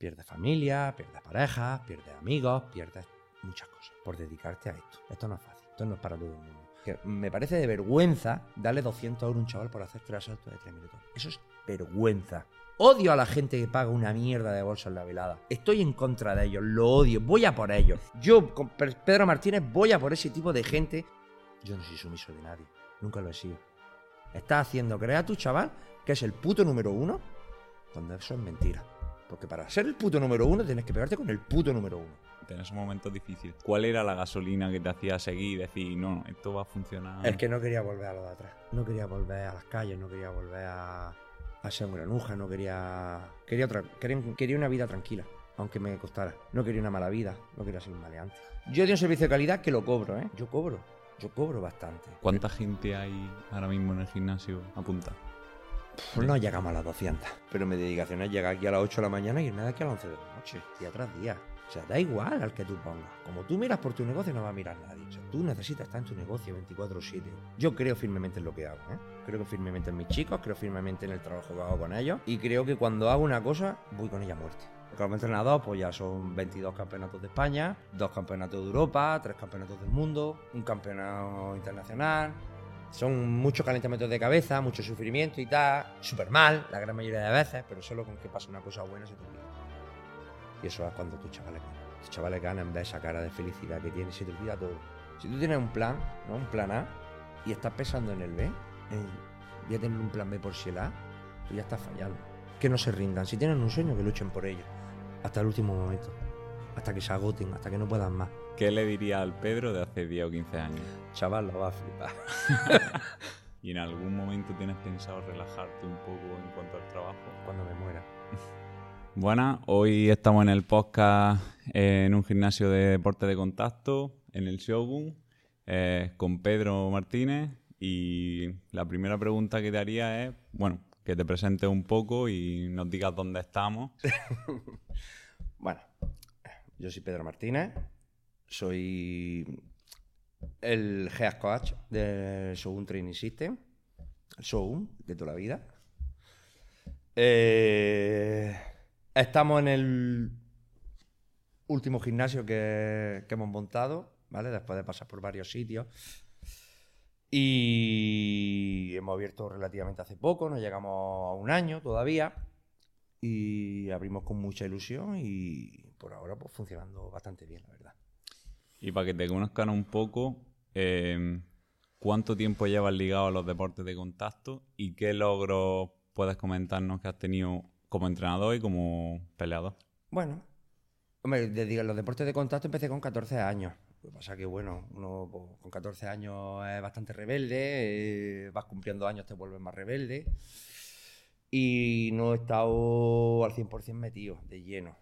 Pierdes familia, pierdes pareja, pierdes amigos, pierdes muchas cosas por dedicarte a esto. Esto no es fácil, esto no es para todo el mundo. Que me parece de vergüenza darle 200 euros a un chaval por hacer tres saltos de 3 minutos. Eso es vergüenza. Odio a la gente que paga una mierda de bolsa en la velada. Estoy en contra de ellos, lo odio, voy a por ellos. Yo, con Pedro Martínez, voy a por ese tipo de gente. Yo no soy sumiso de nadie, nunca lo he sido. Estás haciendo creer a tu chaval que es el puto número uno, cuando eso es mentira. Porque para ser el puto número uno tienes que pegarte con el puto número uno. En esos momentos difíciles, ¿cuál era la gasolina que te hacía seguir y decir, no, esto va a funcionar? Es que no quería volver a lo de atrás. No quería volver a las calles, no quería volver a, a ser un granuja, no quería. Quería, otra, quería, quería una vida tranquila, aunque me costara. No quería una mala vida, no quería ser un maleante. Yo doy un servicio de calidad que lo cobro, ¿eh? Yo cobro. Yo cobro bastante. ¿Cuánta gente hay ahora mismo en el gimnasio apunta? Pues no llegamos a las 200. Pero mi dedicación es llegar aquí a las 8 de la mañana y irme de aquí a las 11 de la noche, día tras día. O sea, da igual al que tú pongas. Como tú miras por tu negocio, no va a mirar nadie. O sea, tú necesitas estar en tu negocio 24-7. Yo creo firmemente en lo que hago. ¿eh? Creo firmemente en mis chicos, creo firmemente en el trabajo que hago con ellos. Y creo que cuando hago una cosa, voy con ella a muerte. Como entrenador, pues ya son 22 campeonatos de España, dos campeonatos de Europa, tres campeonatos del mundo, un campeonato internacional. Son muchos calentamientos de cabeza, mucho sufrimiento y tal. Súper mal, la gran mayoría de veces, pero solo con que pasa una cosa buena se te olvida. Y eso es cuando tus chavales ganan. Tus chavales ganan, en esa cara de felicidad que tienes, se te olvida todo. Si tú tienes un plan, ¿no? Un plan A, y estás pensando en el B, en, voy a tener un plan B por si el A, tú ya estás fallando. Que no se rindan. Si tienen un sueño, que luchen por ello. Hasta el último momento. Hasta que se agoten, hasta que no puedan más. ¿Qué le diría al Pedro de hace 10 o 15 años? Chaval, lo va a flipar. ¿Y en algún momento tienes pensado relajarte un poco en cuanto al trabajo? Cuando me muera. Buenas, hoy estamos en el podcast en un gimnasio de deporte de contacto, en el Shogun, eh, con Pedro Martínez. Y la primera pregunta que te haría es, bueno, que te presentes un poco y nos digas dónde estamos. bueno, yo soy Pedro Martínez, soy el Head Coach del Shogun Training System, el Shogun de toda la vida. Eh, Estamos en el último gimnasio que, hemos montado, ¿vale? Después de pasar por varios sitios. Y hemos abierto relativamente hace poco, no llegamos a un año todavía. Y abrimos con mucha ilusión y por ahora pues funcionando bastante bien, la verdad. Y para que te conozcan un poco, eh, ¿cuánto tiempo llevas ligado a los deportes de contacto y qué logros puedes comentarnos que has tenido como entrenador y como peleador? Bueno, hombre, de, los deportes de contacto empecé con 14 años. Lo que pasa que, bueno, uno pues, con 14 años es bastante rebelde, eh, vas cumpliendo años, te vuelves más rebelde. Y no he estado al 100% metido, de lleno.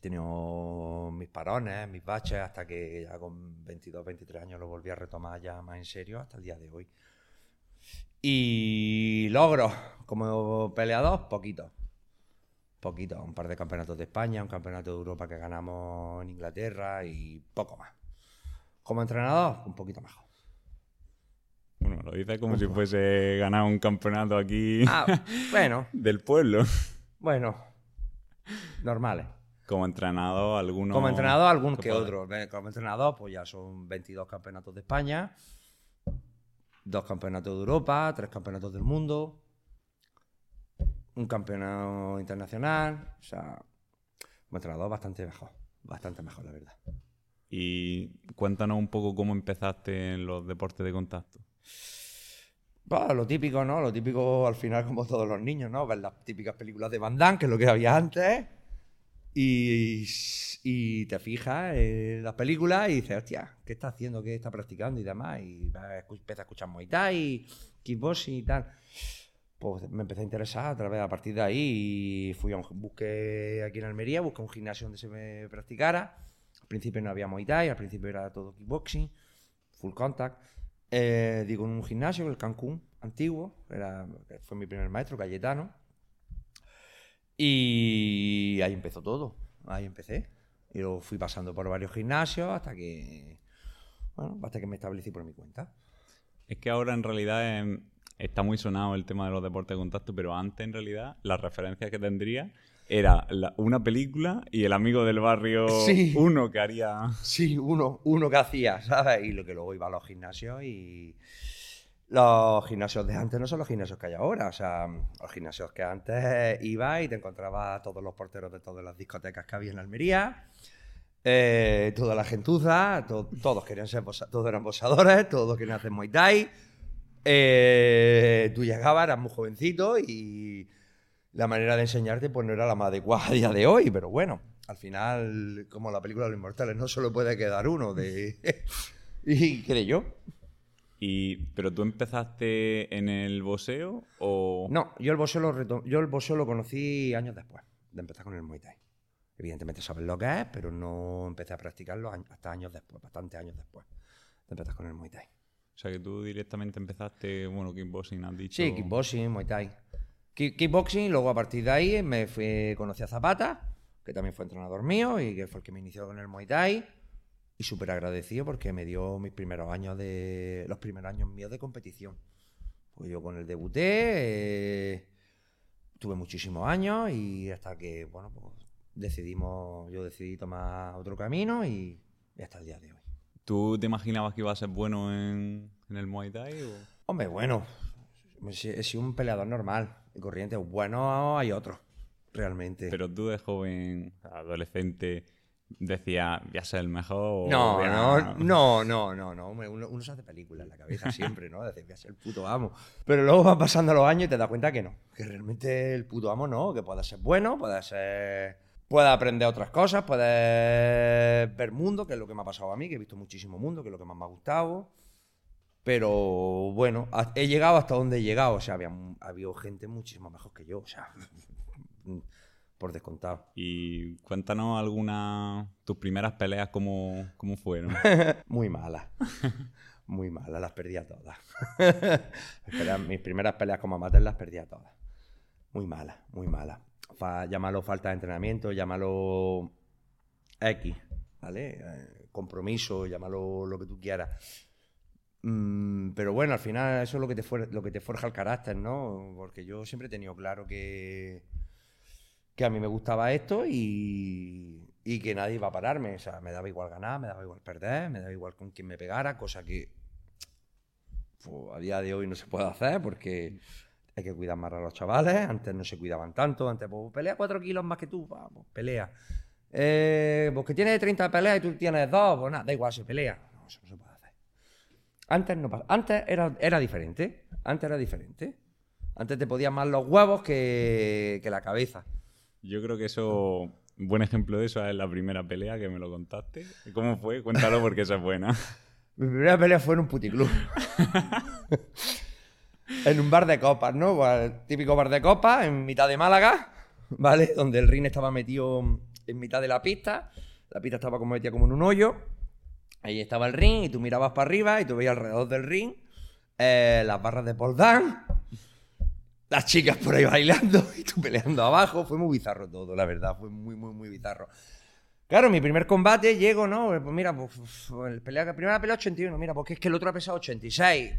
He tenido mis parones, mis baches, hasta que ya con 22, 23 años lo volví a retomar ya más en serio, hasta el día de hoy. Y logros como peleador, poquito. Poquito, un par de campeonatos de España, un campeonato de Europa que ganamos en Inglaterra y poco más. Como entrenador, un poquito mejor. Bueno, lo dices como si fuese ganar un campeonato aquí ah, bueno. del pueblo. Bueno, normales. Como entrenador, alguno. Como entrenador, algún que otro. Como entrenador, pues ya son 22 campeonatos de España dos campeonatos de Europa, tres campeonatos del mundo, un campeonato internacional, o sea, un entrenador bastante mejor, bastante mejor, la verdad. Y cuéntanos un poco cómo empezaste en los deportes de contacto. Bueno, lo típico, ¿no? Lo típico al final, como todos los niños, ¿no? Ver las típicas películas de Van Damme, que es lo que había antes. Y, te fijas en las películas y dices, hostia, ¿qué está haciendo? ¿Qué está practicando? Y demás. Y empiezas a escuchar Muay Thai, kickboxing y tal. Pues me empecé a interesar a través, a partir de ahí, y fui a un, busqué aquí en Almería, busqué un gimnasio donde se me practicara. Al principio no había Muay Thai, al principio era todo kickboxing, full contact. Eh, digo, en un gimnasio, el Cancún, antiguo, era, fue mi primer maestro, Cayetano y ahí empezó todo. Ahí empecé. Y luego fui pasando por varios gimnasios hasta que, bueno, hasta que me establecí por mi cuenta. Es que ahora en realidad em, está muy sonado el tema de los deportes de contacto, pero antes en realidad las referencias que tendría era una película y el amigo del barrio uno que haría... Sí, uno, uno que hacía, ¿sabes? Y lo que luego iba a los gimnasios y... Los gimnasios de antes no son los gimnasios que hay ahora. O sea, los gimnasios que antes iba y te encontraba a todos los porteros de todas las discotecas que había en Almería. Eh, toda la gentuza, todos querían ser todos eran posadores, todos querían hacer Muay Thai. Eh, tú llegabas, eras muy jovencito y la manera de enseñarte pues no era la más adecuada a día de hoy, pero bueno, al final, como la película de los inmortales, no solo puede quedar uno de... y creo yo. Y, ¿Pero tú empezaste en el boxeo o...? No, yo el boxeo lo, yo el boxeo lo conocí años después de empezar con el Muay Thai. Evidentemente sabes lo que es, pero no empecé a practicarlo hasta años después, bastantes años después de empezar con el Muay Thai. O sea que tú directamente empezaste, bueno, kickboxing, has dicho. Sí, kickboxing, Muay Thai. Kickboxing, luego a partir de ahí me fui, conocí a Zapata, que también fue entrenador mío y que fue el que me inició con el Muay Thai. Y súper agradecido porque me dio mis primeros años de. los primeros años míos de competición. Pues yo con el debuté, eh, tuve muchísimos años y hasta que, bueno, pues decidimos, yo decidí tomar otro camino y, hasta el día de hoy. ¿Tú te imaginabas que iba a ser bueno en, el Muay Thai? O? Hombre, bueno, he sido un peleador normal y corriente. Bueno, hay otros, realmente. Pero tú de joven, adolescente, decía, voy a ser el mejor. No, no, no, no, no, no. Uno, se hace películas en la cabeza siempre, ¿no? Decir, voy a ser el puto amo. Pero luego van pasando los años y te das cuenta que no. Que realmente el puto amo no, que pueda ser bueno, puede ser puedes aprender otras cosas, puedes ver mundo, que es lo que me ha pasado a mí, que he visto muchísimo mundo, que es lo que más me ha gustado. Pero bueno, he llegado hasta donde he llegado. O sea, había, había gente muchísimo mejor que yo. O sea, por descontado. Y cuéntanos algunas, tus primeras peleas, ¿cómo, cómo fueron? Muy malas. Muy malas, las perdí a todas. mis primeras peleas como amateur las perdí a todas. Muy malas, muy malas llámalo falta de entrenamiento, llámalo X, ¿vale? Eh, compromiso, llámalo lo que tú quieras. Mm, pero bueno, al final eso es lo que, te lo que te forja el carácter, ¿no? Porque yo siempre he tenido claro que, que a mí me gustaba esto y, que nadie iba a pararme. O sea, me daba igual ganar, me daba igual perder, me daba igual con quien me pegara, cosa que pues, a día de hoy no se puede hacer porque hay que cuidar más a los chavales. Antes no se cuidaban tanto. Antes, pues, pelea cuatro kilos más que tú. Vamos, pelea. Eh, pues que tienes 30 peleas y tú tienes dos, pues nada, da igual, se pelea. No, eso no se puede hacer. Antes no. Antes era, diferente. Antes era diferente. Antes te podían más los huevos que la cabeza. Yo creo que eso. Un buen ejemplo de eso es la primera pelea que me lo contaste. ¿Cómo fue? Cuéntalo porque esa es buena. Mi primera pelea fue en un puticlub. en un bar de copas, ¿no? Pues, típico bar de copas en mitad de Málaga, ¿vale? Donde el ring estaba metido en mitad de la pista. La pista estaba como metida como en un hoyo. Ahí estaba el ring y tú mirabas para arriba y tú veías alrededor del ring eh, las barras de Paul las chicas por ahí bailando y tú peleando abajo. Fue muy bizarro todo, la verdad. Fue muy, muy, muy bizarro. Claro, mi primer combate llego, ¿no? Pues mira, pues, pues pelea, primera pelea 81, mira, porque es que el otro ha pesado 86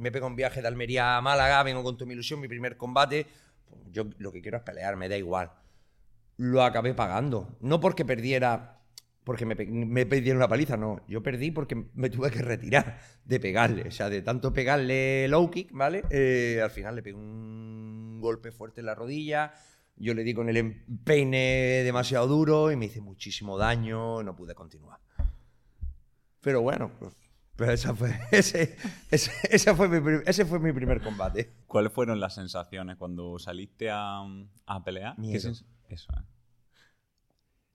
me pego un viaje de Almería a Málaga, vengo con tu mi ilusión, mi primer combate. Pues yo lo que quiero es pelear, me da igual. Lo acabé pagando. No porque perdiera, porque me, me pidieron una paliza, no. Yo perdí porque me tuve que retirar de pegarle. O sea, de tanto pegarle low kick, ¿vale? Eh, al final le pegué un golpe fuerte en la rodilla. Yo le di con el empeine demasiado duro y me hice muchísimo daño, no pude continuar. Pero bueno, pues pero esa fue, ese, ese, fue mi, ese fue mi primer combate. ¿Cuáles fueron las sensaciones cuando saliste a, a pelear? Miedo. Eso, ¿eh?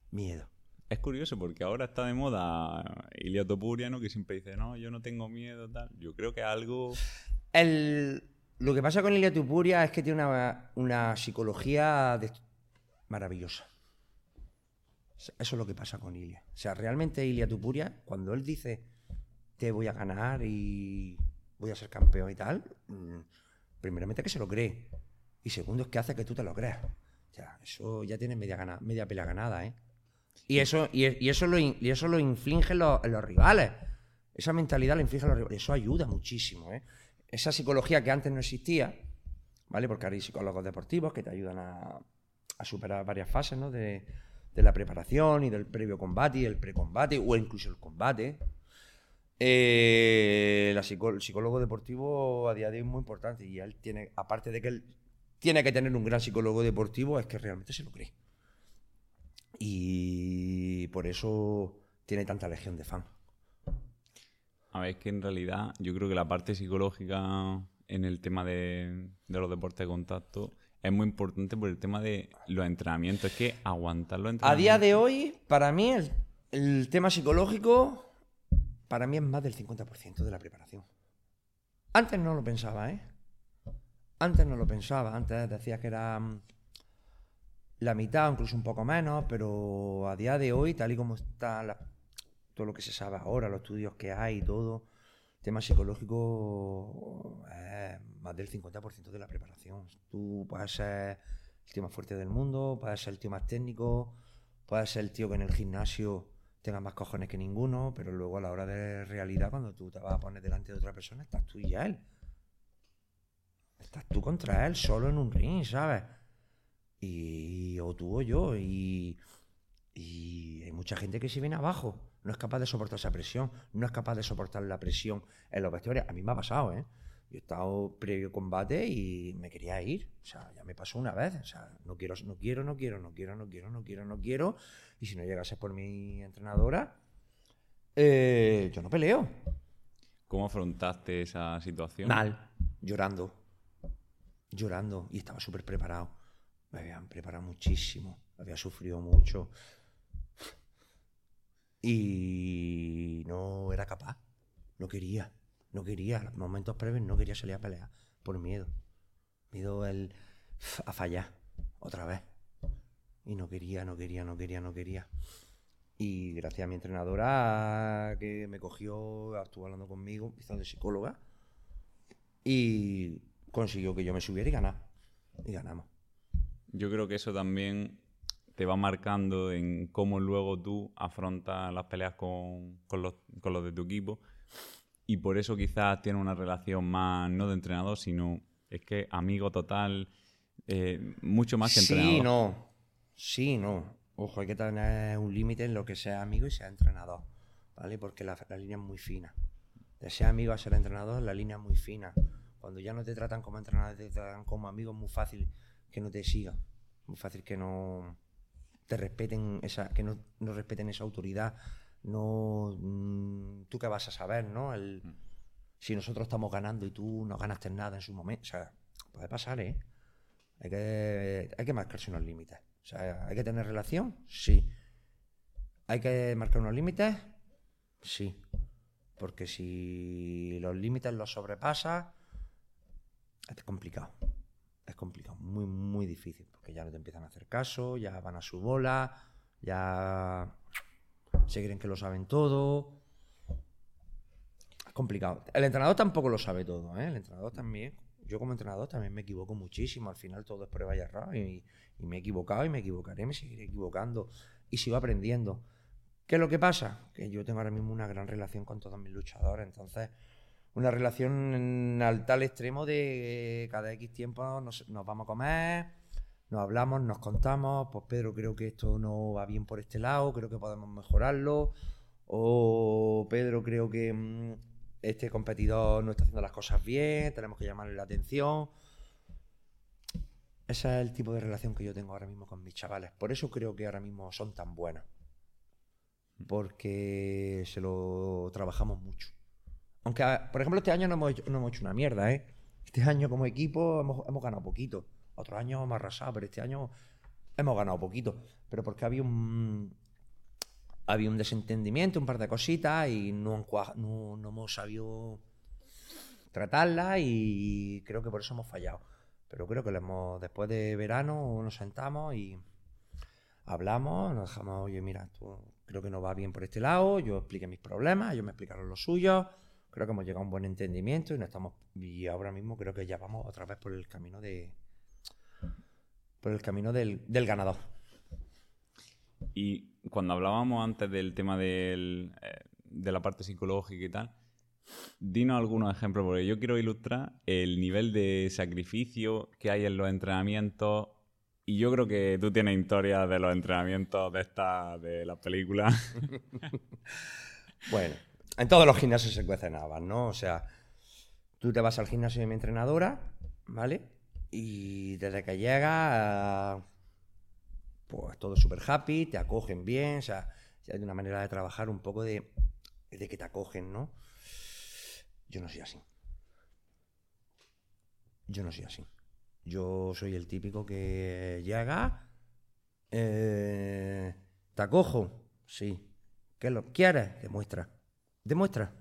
Miedo. Es curioso porque ahora está de moda Ilia Topuria, ¿no? Que siempre dice, no, yo no tengo miedo, tal. Yo creo que algo... El, lo que pasa con Ilia Topuria es que tiene una, una psicología maravillosa. Eso es lo que pasa con Ilia. O sea, realmente Ilia Tupuria, cuando él dice te voy a ganar y voy a ser campeón y tal, mm, primeramente que se lo cree. Y segundo es que hace que tú te lo creas. O sea, eso ya tiene media, gana, media ganada, ¿eh? Y eso, y, eso, lo, y eso lo los, rivales. Esa mentalidad la infligen los rivales. Eso ayuda muchísimo, ¿eh? Esa psicología que antes no existía, ¿vale? Porque hay psicólogos deportivos que te ayudan a, superar varias fases ¿no? de, la preparación y del previo combate y el precombate o incluso el combate. Eh, el psicólogo deportivo a día de hoy es muy importante y él tiene, aparte de que él tiene que tener un gran psicólogo deportivo, es que realmente se lo cree. Y por eso tiene tanta legión de fans. A ver, es que en realidad yo creo que la parte psicológica en el tema de, de los deportes de contacto es muy importante por el tema de los entrenamientos. Es que aguantar los entrenamientos. A día de hoy, para mí, el, tema psicológico, para mí es más del 50% de la preparación. Antes no lo pensaba, ¿eh? Antes no lo pensaba. Antes decía que era mm, la mitad, incluso un poco menos, pero a día de hoy, tal y como está todo lo que se sabe ahora, los estudios que hay y todo, tema psicológico es más del 50% de la preparación. Tú puedes ser el tío más fuerte del mundo, puedes ser el tío más técnico, puedes ser el tío que en el gimnasio tenga más cojones que ninguno, pero luego a la hora de realidad, cuando tú te vas a poner delante de otra persona, estás tú y él. Estás tú contra él, solo en un ring, ¿sabes? Y o tú o yo, y, y hay mucha gente que se viene abajo no es capaz de soportar esa presión, no es capaz de soportar la presión en los vestuarios. A mí me ha pasado, ¿eh? Yo he estado previo combate y me quería ir. O sea, ya me pasó una vez. O sea, no quiero, no quiero, no quiero, no quiero, no quiero, no quiero, no quiero. Y si no llegase por mi entrenadora, eh, yo no peleo. ¿Cómo afrontaste esa situación? Mal, llorando. Llorando. Y estaba súper preparado. Me habían preparado muchísimo. Había sufrido mucho y no era capaz, no quería, no quería, en los momentos previos no quería salir a pelear por miedo. Miedo el, a fallar otra vez. Y no quería, no quería, no quería, no quería. Y gracias a mi entrenadora que me cogió, estuvo hablando conmigo, hizo de psicóloga, y consiguió que yo me subiera y ganar. Y ganamos. Yo creo que eso también te va marcando en cómo luego tú afrontas las peleas con, los, de tu equipo. Y por eso quizás tiene una relación más, no de entrenador, sino es que amigo total, eh, mucho más que entrenador. Sí, no. Sí, no. Ojo, hay que tener un límite en lo que sea amigo y sea entrenador, ¿vale? Porque la, la, línea es muy fina. De ser amigo a ser entrenador, la línea es muy fina. Cuando ya no te tratan como entrenador, te tratan como amigo, es muy fácil que no te sigan. Muy fácil que no, te respeten esa, que no, respeten esa autoridad, no mm, tú qué vas a saber, ¿no? El, mm. si nosotros estamos ganando y tú no ganaste nada en su momento, o sea, puede pasar, ¿eh? Hay que, hay que marcarse unos límites. O sea, ¿hay que tener relación? Sí. ¿Hay que marcar unos límites? Sí. Porque si los límites los sobrepasas, es complicado complicado, muy, muy difícil, porque ya no te empiezan a hacer caso, ya van a su bola, ya se creen que lo saben todo. Es complicado. El entrenador tampoco lo sabe todo, ¿eh? El entrenador también, yo como entrenador también me equivoco muchísimo, al final todo es prueba y error, y, y me he equivocado y me equivocaré, me seguiré equivocando, y sigo aprendiendo. ¿Qué es lo que pasa? Que yo tengo ahora mismo una gran relación con todos mis luchadores, entonces una relación al tal extremo de cada X tiempo nos, vamos a comer, nos hablamos, nos contamos, pues Pedro creo que esto no va bien por este lado, creo que podemos mejorarlo, o Pedro creo que mm, este competidor no está haciendo las cosas bien, tenemos que llamarle la atención. Ese es el tipo de relación que yo tengo ahora mismo con mis chavales. Por eso creo que ahora mismo son tan buenas. Porque se lo trabajamos mucho. Aunque, por ejemplo, este año no hemos, hecho, no hemos hecho una mierda, ¿eh? Este año como equipo hemos, ganado poquito. Otro año hemos arrasado, pero este año hemos ganado poquito. Pero porque había un, había un desentendimiento, un par de cositas y no, no, hemos sabido tratarla y creo que por eso hemos fallado. Pero creo que lo hemos, después de verano nos sentamos y hablamos, nos dejamos, oye, mira, tú creo que no va bien por este lado, yo expliqué mis problemas, ellos me explicaron los suyos creo que hemos llegado a un buen entendimiento y no estamos y ahora mismo creo que ya vamos otra vez por el camino de por el camino del, ganador. Y cuando hablábamos antes del tema del, eh, de la parte psicológica y tal, dinos algunos ejemplos, porque yo quiero ilustrar el nivel de sacrificio que hay en los entrenamientos Y yo creo que tú tienes historias de los entrenamientos de esta, de las películas. bueno, en todos los gimnasios se cuecen habas, ¿no? O sea, tú te vas al gimnasio de mi entrenadora, ¿vale? Y desde que llegas, pues todo súper happy, te acogen bien, o sea, hay una manera de trabajar un poco de, de que te acogen, ¿no? Yo no soy así. Yo no soy así. Yo soy el típico que llega, eh, te acojo, sí. ¿Qué lo quieres? Demuestra. Demuestra.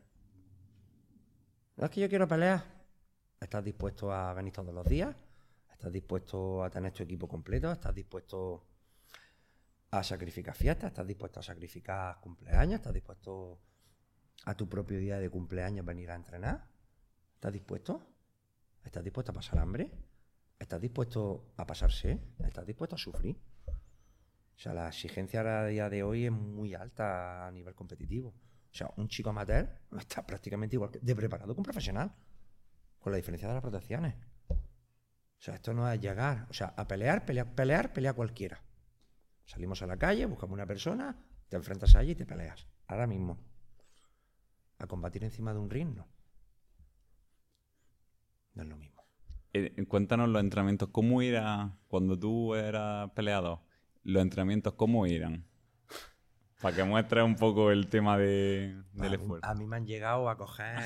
No es que yo quiero pelear. ¿Estás dispuesto a venir todos los días? ¿Estás dispuesto a tener tu equipo completo? ¿Estás dispuesto a sacrificar fiestas? ¿Estás dispuesto a sacrificar cumpleaños? ¿Estás dispuesto a tu propio día de cumpleaños venir a entrenar? ¿Estás dispuesto? ¿Estás dispuesto a pasar hambre? ¿Estás dispuesto a pasarse? ¿Estás dispuesto a sufrir? O sea, la exigencia a día de hoy es muy alta a nivel competitivo. O sea, un chico amateur está prácticamente igual de preparado que un profesional, con la diferencia de las protecciones. O sea, esto no es llegar, o sea, a pelear, pelear, pelear, pelear cualquiera. Salimos a la calle, buscamos una persona, te enfrentas a ella y te peleas. Ahora mismo. A combatir encima de un ring, no. Es lo mismo. Eh, cuéntanos los entrenamientos, ¿cómo era cuando tú eras peleador? Los entrenamientos, ¿cómo eran? Para que muestres un poco el tema de, del esfuerzo. A mí me han llegado a coger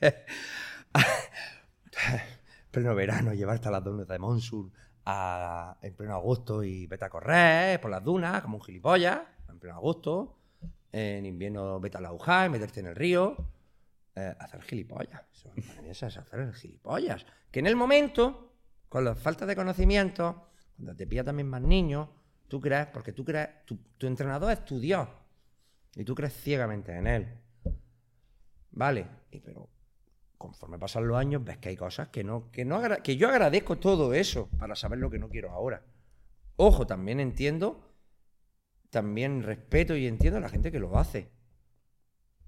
pleno verano, llevarte a las dunas de Monsur en pleno agosto y vete a correr por las dunas como un gilipollas, en pleno agosto. En invierno vete a la y meterte en el río. Eh, hacer gilipollas. Eso, es hacer gilipollas. Que en el momento, con la falta de conocimiento, cuando te pilla también más niños, tú crees, porque tú crees, tu, entrenador es tu Dios. Y tú crees ciegamente en él. Vale, y, pero conforme pasan los años ves que hay cosas que no, que no que yo agradezco todo eso para saber lo que no quiero ahora. Ojo, también entiendo, también respeto y entiendo a la gente que lo hace.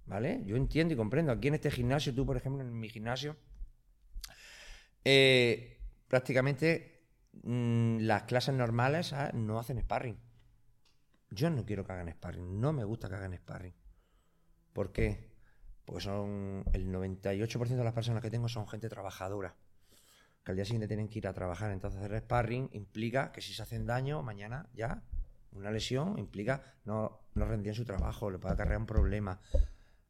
¿Vale? Yo entiendo y comprendo. Aquí en este gimnasio, tú, por ejemplo, en mi gimnasio, eh, prácticamente mm, las clases normales no hacen sparring. Yo no quiero que hagan sparring. No me gusta que hagan sparring. ¿Por qué? Porque son el 98% de las personas que tengo son gente trabajadora. Que al día siguiente tienen que ir a trabajar. Entonces hacer sparring implica que si se hacen daño, mañana ya una lesión implica no, no rendir en su trabajo, le puede acarrear un problema.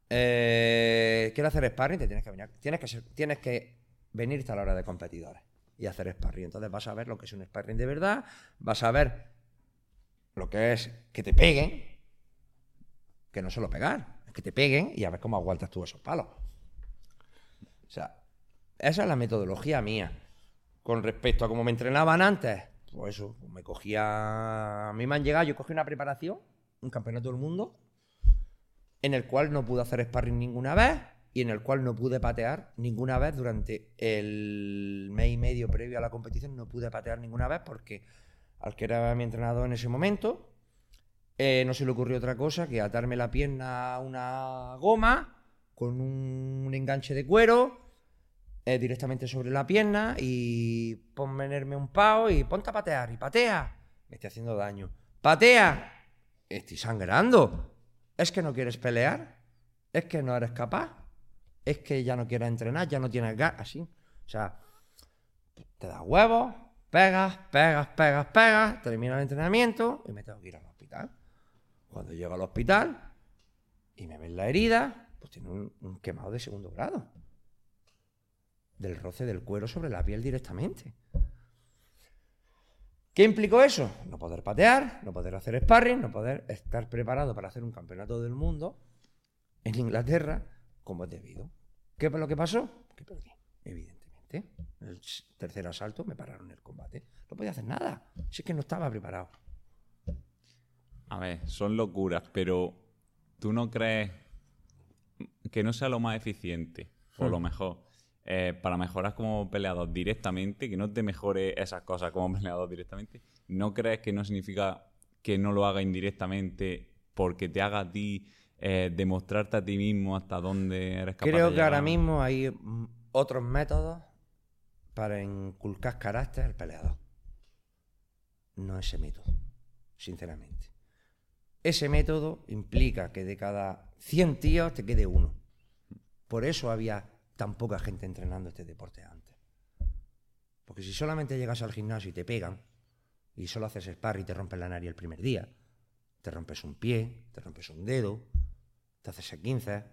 Eh, quiero hacer sparring, te tienes que venir. Tienes que, tienes que venirte a la hora de competidores y hacer sparring. Entonces vas a ver lo que es un sparring de verdad, vas a ver lo que es que te peguen, que no solo pegar, es que te peguen y a ver cómo aguantas tú esos palos. O sea, esa es la metodología mía. Con respecto a cómo me entrenaban antes, pues eso, me cogía. A mí me han llegado, yo cogí una preparación, un campeonato del mundo, en el cual no pude hacer sparring ninguna vez y en el cual no pude patear ninguna vez durante el mes y medio previo a la competición, no pude patear ninguna vez porque al que era mi entrenador en ese momento, eh, no se le ocurrió otra cosa que atarme la pierna a una goma con un, enganche de cuero eh, directamente sobre la pierna y ponerme un pao y ponte a patear y patea. Me estoy haciendo daño. Patea. Estoy sangrando. ¿Es que no quieres pelear? ¿Es que no eres capaz? ¿Es que ya no quieres entrenar? ¿Ya no tienes gas? Así. O sea, te das huevos, pegas, pegas, pegas, pegas, termina el entrenamiento y me tengo que ir al hospital. Cuando llego al hospital y me ven la herida, pues tiene un, quemado de segundo grado. Del roce del cuero sobre la piel directamente. ¿Qué implicó eso? No poder patear, no poder hacer sparring, no poder estar preparado para hacer un campeonato del mundo en Inglaterra como es debido. ¿Qué fue lo que pasó? Que perdí, evidentemente. El tercer asalto me pararon el combate. No podía hacer nada. Si es que no estaba preparado. A ver, son locuras, pero ¿tú no crees que no sea lo más eficiente o lo hmm. mejor eh, para mejorar como peleador directamente, que no te mejore esas cosas como peleador directamente, ¿no crees que no significa que no lo haga indirectamente porque te haga a ti eh, demostrarte a ti mismo hasta dónde eres capaz Creo que ahora mismo hay mm, otros métodos para inculcar carácter al peleador. no ese método, sinceramente. Ese método implica que de cada 100 tíos te quede uno. Por eso había tan poca gente entrenando este deporte antes. Porque si solamente llegas al gimnasio y te pegan, y solo haces spar y te rompes la nariz el primer día, te rompes un pie, te rompes un dedo, te haces 15,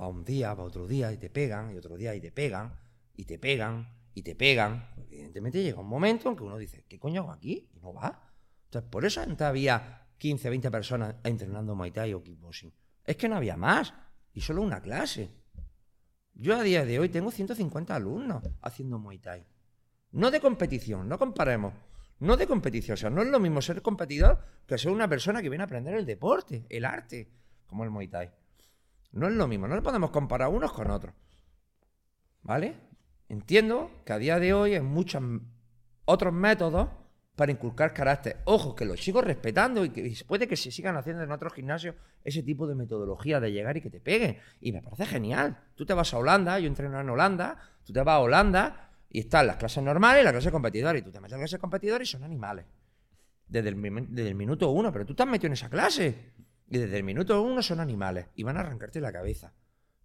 va un día, va otro día y te pegan, y otro día y te pegan, y te pegan, y te pegan. Evidentemente llega un momento en que uno dice, ¿qué coño hago aquí? Y no va. Entonces, por eso antes había 15, 20 personas entrenando Muay Thai o kickboxing. Es que no había más, y solo una clase. Yo a día de hoy tengo 150 alumnos haciendo Muay Thai. No de competición, no comparemos. No de competición, o sea, no es lo mismo ser competidor que ser una persona que viene a aprender el deporte, el arte, como el Muay Thai. No es lo mismo, no le podemos comparar unos con otros. ¿Vale? Entiendo que a día de hoy hay muchos otros métodos para inculcar carácter. Ojo, que los sigo respetando y que puede que se sigan haciendo en otros gimnasios ese tipo de metodología de llegar y que te peguen. Y me parece genial. Tú te vas a Holanda, yo entreno en Holanda, tú te vas a Holanda y están las clases normales y las clases competidoras. Y tú te metes en clases competidoras y son animales. Desde el, desde el minuto uno. Pero tú te has metido en esa clase. Y desde el minuto uno son animales. Y van a arrancarte la cabeza.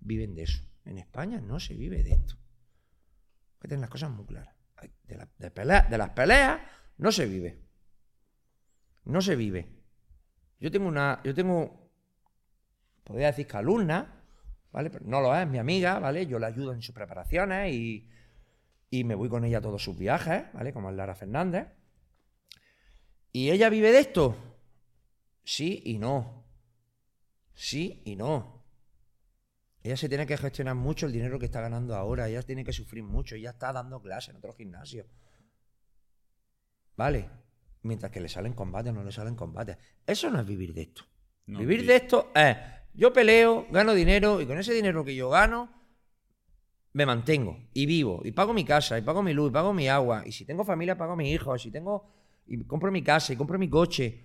Viven de eso. En España no se vive de esto. Hay que tener las cosas muy claras. De, de las peleas no se vive. No se vive. Yo tengo una. Yo tengo. Podría decir que alumna, ¿vale? Pero no lo es, mi amiga, ¿vale? Yo la ayudo en sus preparaciones y y me voy con ella a todos sus viajes, ¿vale? Como es Lara Fernández. ¿Y ella vive de esto? Sí y no. Sí y no. Ella se tiene que gestionar mucho el dinero que está ganando ahora. Ella tiene que sufrir mucho. Ella está dando clases en otro gimnasio. ¿Vale? Mientras que le salen combates, no le salen combates. Eso no es vivir de esto. vivir de esto es, yo peleo, gano dinero y con ese dinero que yo gano, me mantengo y vivo y pago mi casa y pago mi luz y pago mi agua y si tengo familia pago a mis hijos y tengo y compro mi casa y compro mi coche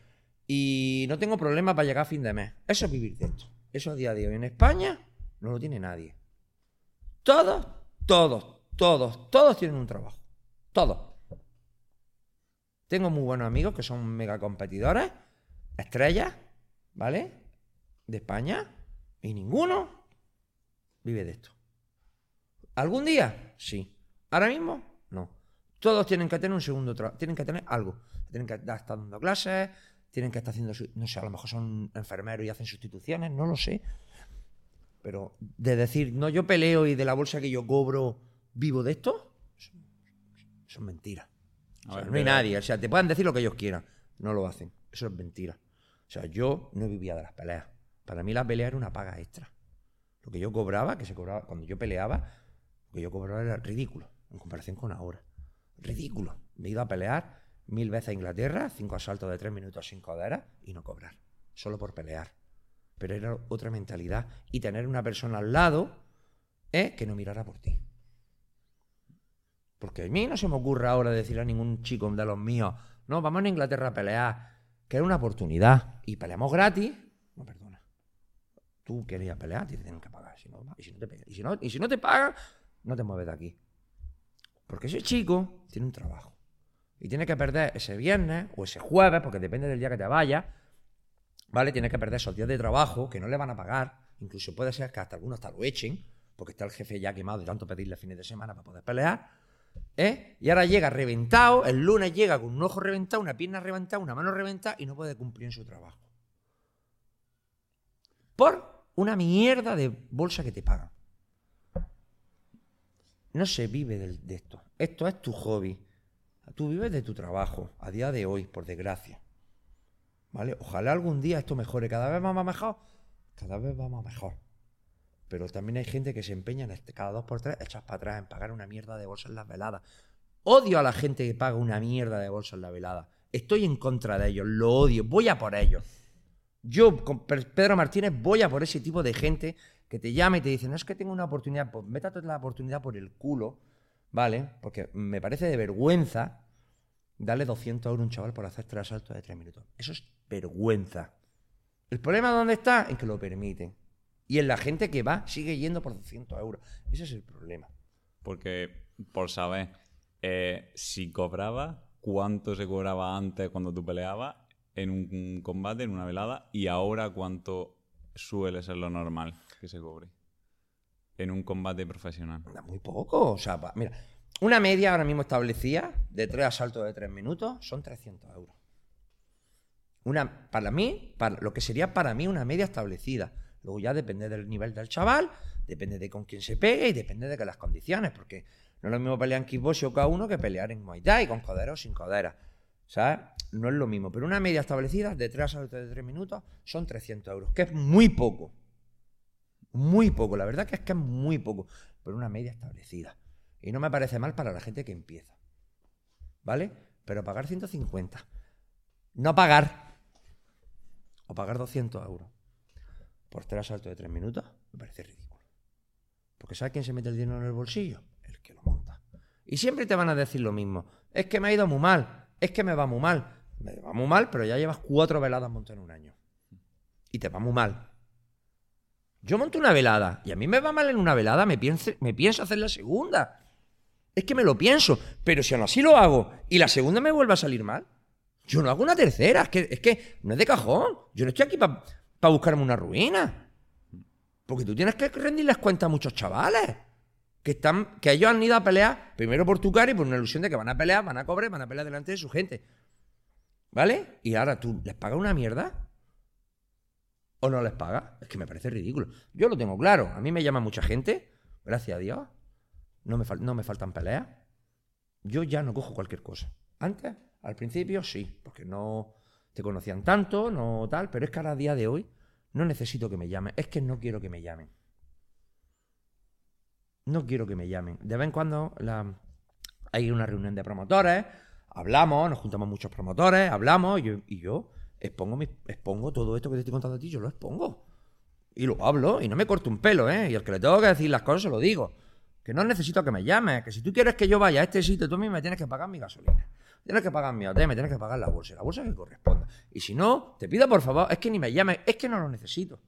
y no tengo problema para llegar a fin de mes. Eso es vivir de esto. Eso a día de hoy en España no lo tiene nadie. Todos, todos, todos, todos tienen un trabajo. Todos. Tengo muy buenos amigos que son mega competidores, estrellas, ¿vale? De España y ninguno vive de esto. ¿Algún día? Sí. ¿Ahora mismo? No. Todos tienen que tener un segundo trabajo, tienen que tener algo. Tienen que estar dando clases, tienen que estar haciendo, no sé, a lo mejor son enfermeros y hacen sustituciones, no lo sé. Pero de decir, no, yo peleo y de la bolsa que yo cobro vivo de esto, eso es mentira. no hay nadie, o sea, te pueden decir lo que ellos quieran, no lo hacen. Eso es mentira. O sea, yo no vivía de las peleas. Para mí la pelea era una paga extra. Lo que yo cobraba, que se cobraba cuando yo peleaba, que yo cobraba era ridículo en comparación con ahora. Ridículo. Me he ido a pelear mil veces a Inglaterra, cinco asaltos de tres minutos sin codera y no cobrar. Solo por pelear. Pero era otra mentalidad. Y tener una persona al lado es que no mirara por ti. Porque a mí no se me ocurre ahora decir a ningún chico de los míos, no, vamos a Inglaterra a pelear, que es una oportunidad. Y peleamos gratis. No, perdona. Tú querías pelear, te tienen que pagar. y, si no te, y, si no, y si no te pagan, no te mueves de aquí. Porque ese chico tiene un trabajo. Y tiene que perder ese viernes o ese jueves, porque depende del día que te vayas, ¿vale? Tiene que perder esos días de trabajo que no le van a pagar. Incluso puede ser que hasta algunos hasta lo echen, porque está el jefe ya quemado de tanto pedirle fines de semana para poder pelear. ¿eh? Y ahora llega reventado, el lunes llega con un ojo reventado, una pierna reventada, una mano reventada y no puede cumplir en su trabajo. Por una mierda de bolsa que te pagan. No se vive de, esto. Esto es tu hobby. Tú vives de tu trabajo, a día de hoy, por desgracia. ¿Vale? Ojalá algún día esto mejore. Cada vez va más mejor. Cada vez va más mejor. Pero también hay gente que se empeña en este, cada dos por tres echas para atrás en pagar una mierda de bolsa en las veladas. Odio a la gente que paga una mierda de bolsa en la velada. Estoy en contra de ellos, lo odio, voy a por ellos. Yo, con Pedro Martínez, voy a por ese tipo de gente que te llama y te dice, no es que tengo una oportunidad, pues métate la oportunidad por el culo, ¿vale? Porque me parece de vergüenza darle 200 euros a un chaval por hacer tres asaltos de tres minutos. Eso es vergüenza. ¿El problema dónde está? En que lo permiten. Y en la gente que va sigue yendo por 200 euros. Ese es el problema. Porque, por saber, eh, si cobraba, cuánto se cobraba antes cuando tú peleabas en un combate, en una velada, y ahora cuánto suele ser lo normal que se cobre en un combate profesional. Muy poco, o sea, mira, una media ahora mismo establecida de tres asaltos de tres minutos son 300 euros. Una, para mí, para, lo que sería para mí una media establecida. Luego ya depende del nivel del chaval, depende de con quién se pegue y depende de que las condiciones, porque no es lo mismo pelear en kickboxing o cada uno que pelear en Muay Thai, con codera o sin codera. ¿Sabes? No es lo mismo. Pero una media establecida de 3 a 3 minutos son 300 euros, que es muy poco. Muy poco. La verdad que es que es muy poco. Pero una media establecida. Y no me parece mal para la gente que empieza. ¿Vale? Pero pagar 150. No pagar. O pagar 200 euros. Por tres asaltos de 3 minutos. Me parece ridículo. Porque ¿sabes quién se mete el dinero en el bolsillo? que lo monta. Y siempre te van a decir lo mismo. Es que me ha ido muy mal. Es que me va muy mal. Me va muy mal, pero ya llevas cuatro veladas montadas en un año. Y te va muy mal. Yo monto una velada y a mí me va mal en una velada, me pienso, hacer la segunda. Es que me lo pienso, pero si aún así lo hago y la segunda me vuelve a salir mal, yo no hago una tercera. Es que, es que no es de cajón. Yo no estoy aquí para buscarme una ruina. Porque tú tienes que rendirles cuenta a muchos chavales que, están, que ellos han ido a pelear primero por tu cara y por una ilusión de que van a pelear, van a cobrar, van a pelear delante de su gente. ¿Vale? Y ahora tú les pagas una mierda o no les pagas. Es que me parece ridículo. Yo lo tengo claro. A mí me llama mucha gente, gracias a Dios. No me, no me faltan peleas. Yo ya no cojo cualquier cosa. Antes, al principio, sí, porque no te conocían tanto, no tal, pero es que ahora a día de hoy no necesito que me llamen. Es que no quiero que me llamen. No quiero que me llamen. De vez en cuando hay una reunión de promotores, hablamos, nos juntamos muchos promotores, hablamos y yo, expongo, expongo todo esto que te estoy contando a ti, yo lo expongo. Y lo hablo y no me corto un pelo, ¿eh? Y al que le tengo que decir las cosas se lo digo. Que no necesito que me llames, que si tú quieres que yo vaya a este sitio, tú a mí me tienes que pagar mi gasolina. Tienes que pagar mi hotel, me tienes que pagar la bolsa, la bolsa que corresponda. Y si no, te pido por favor, es que ni me llames, es que no lo necesito.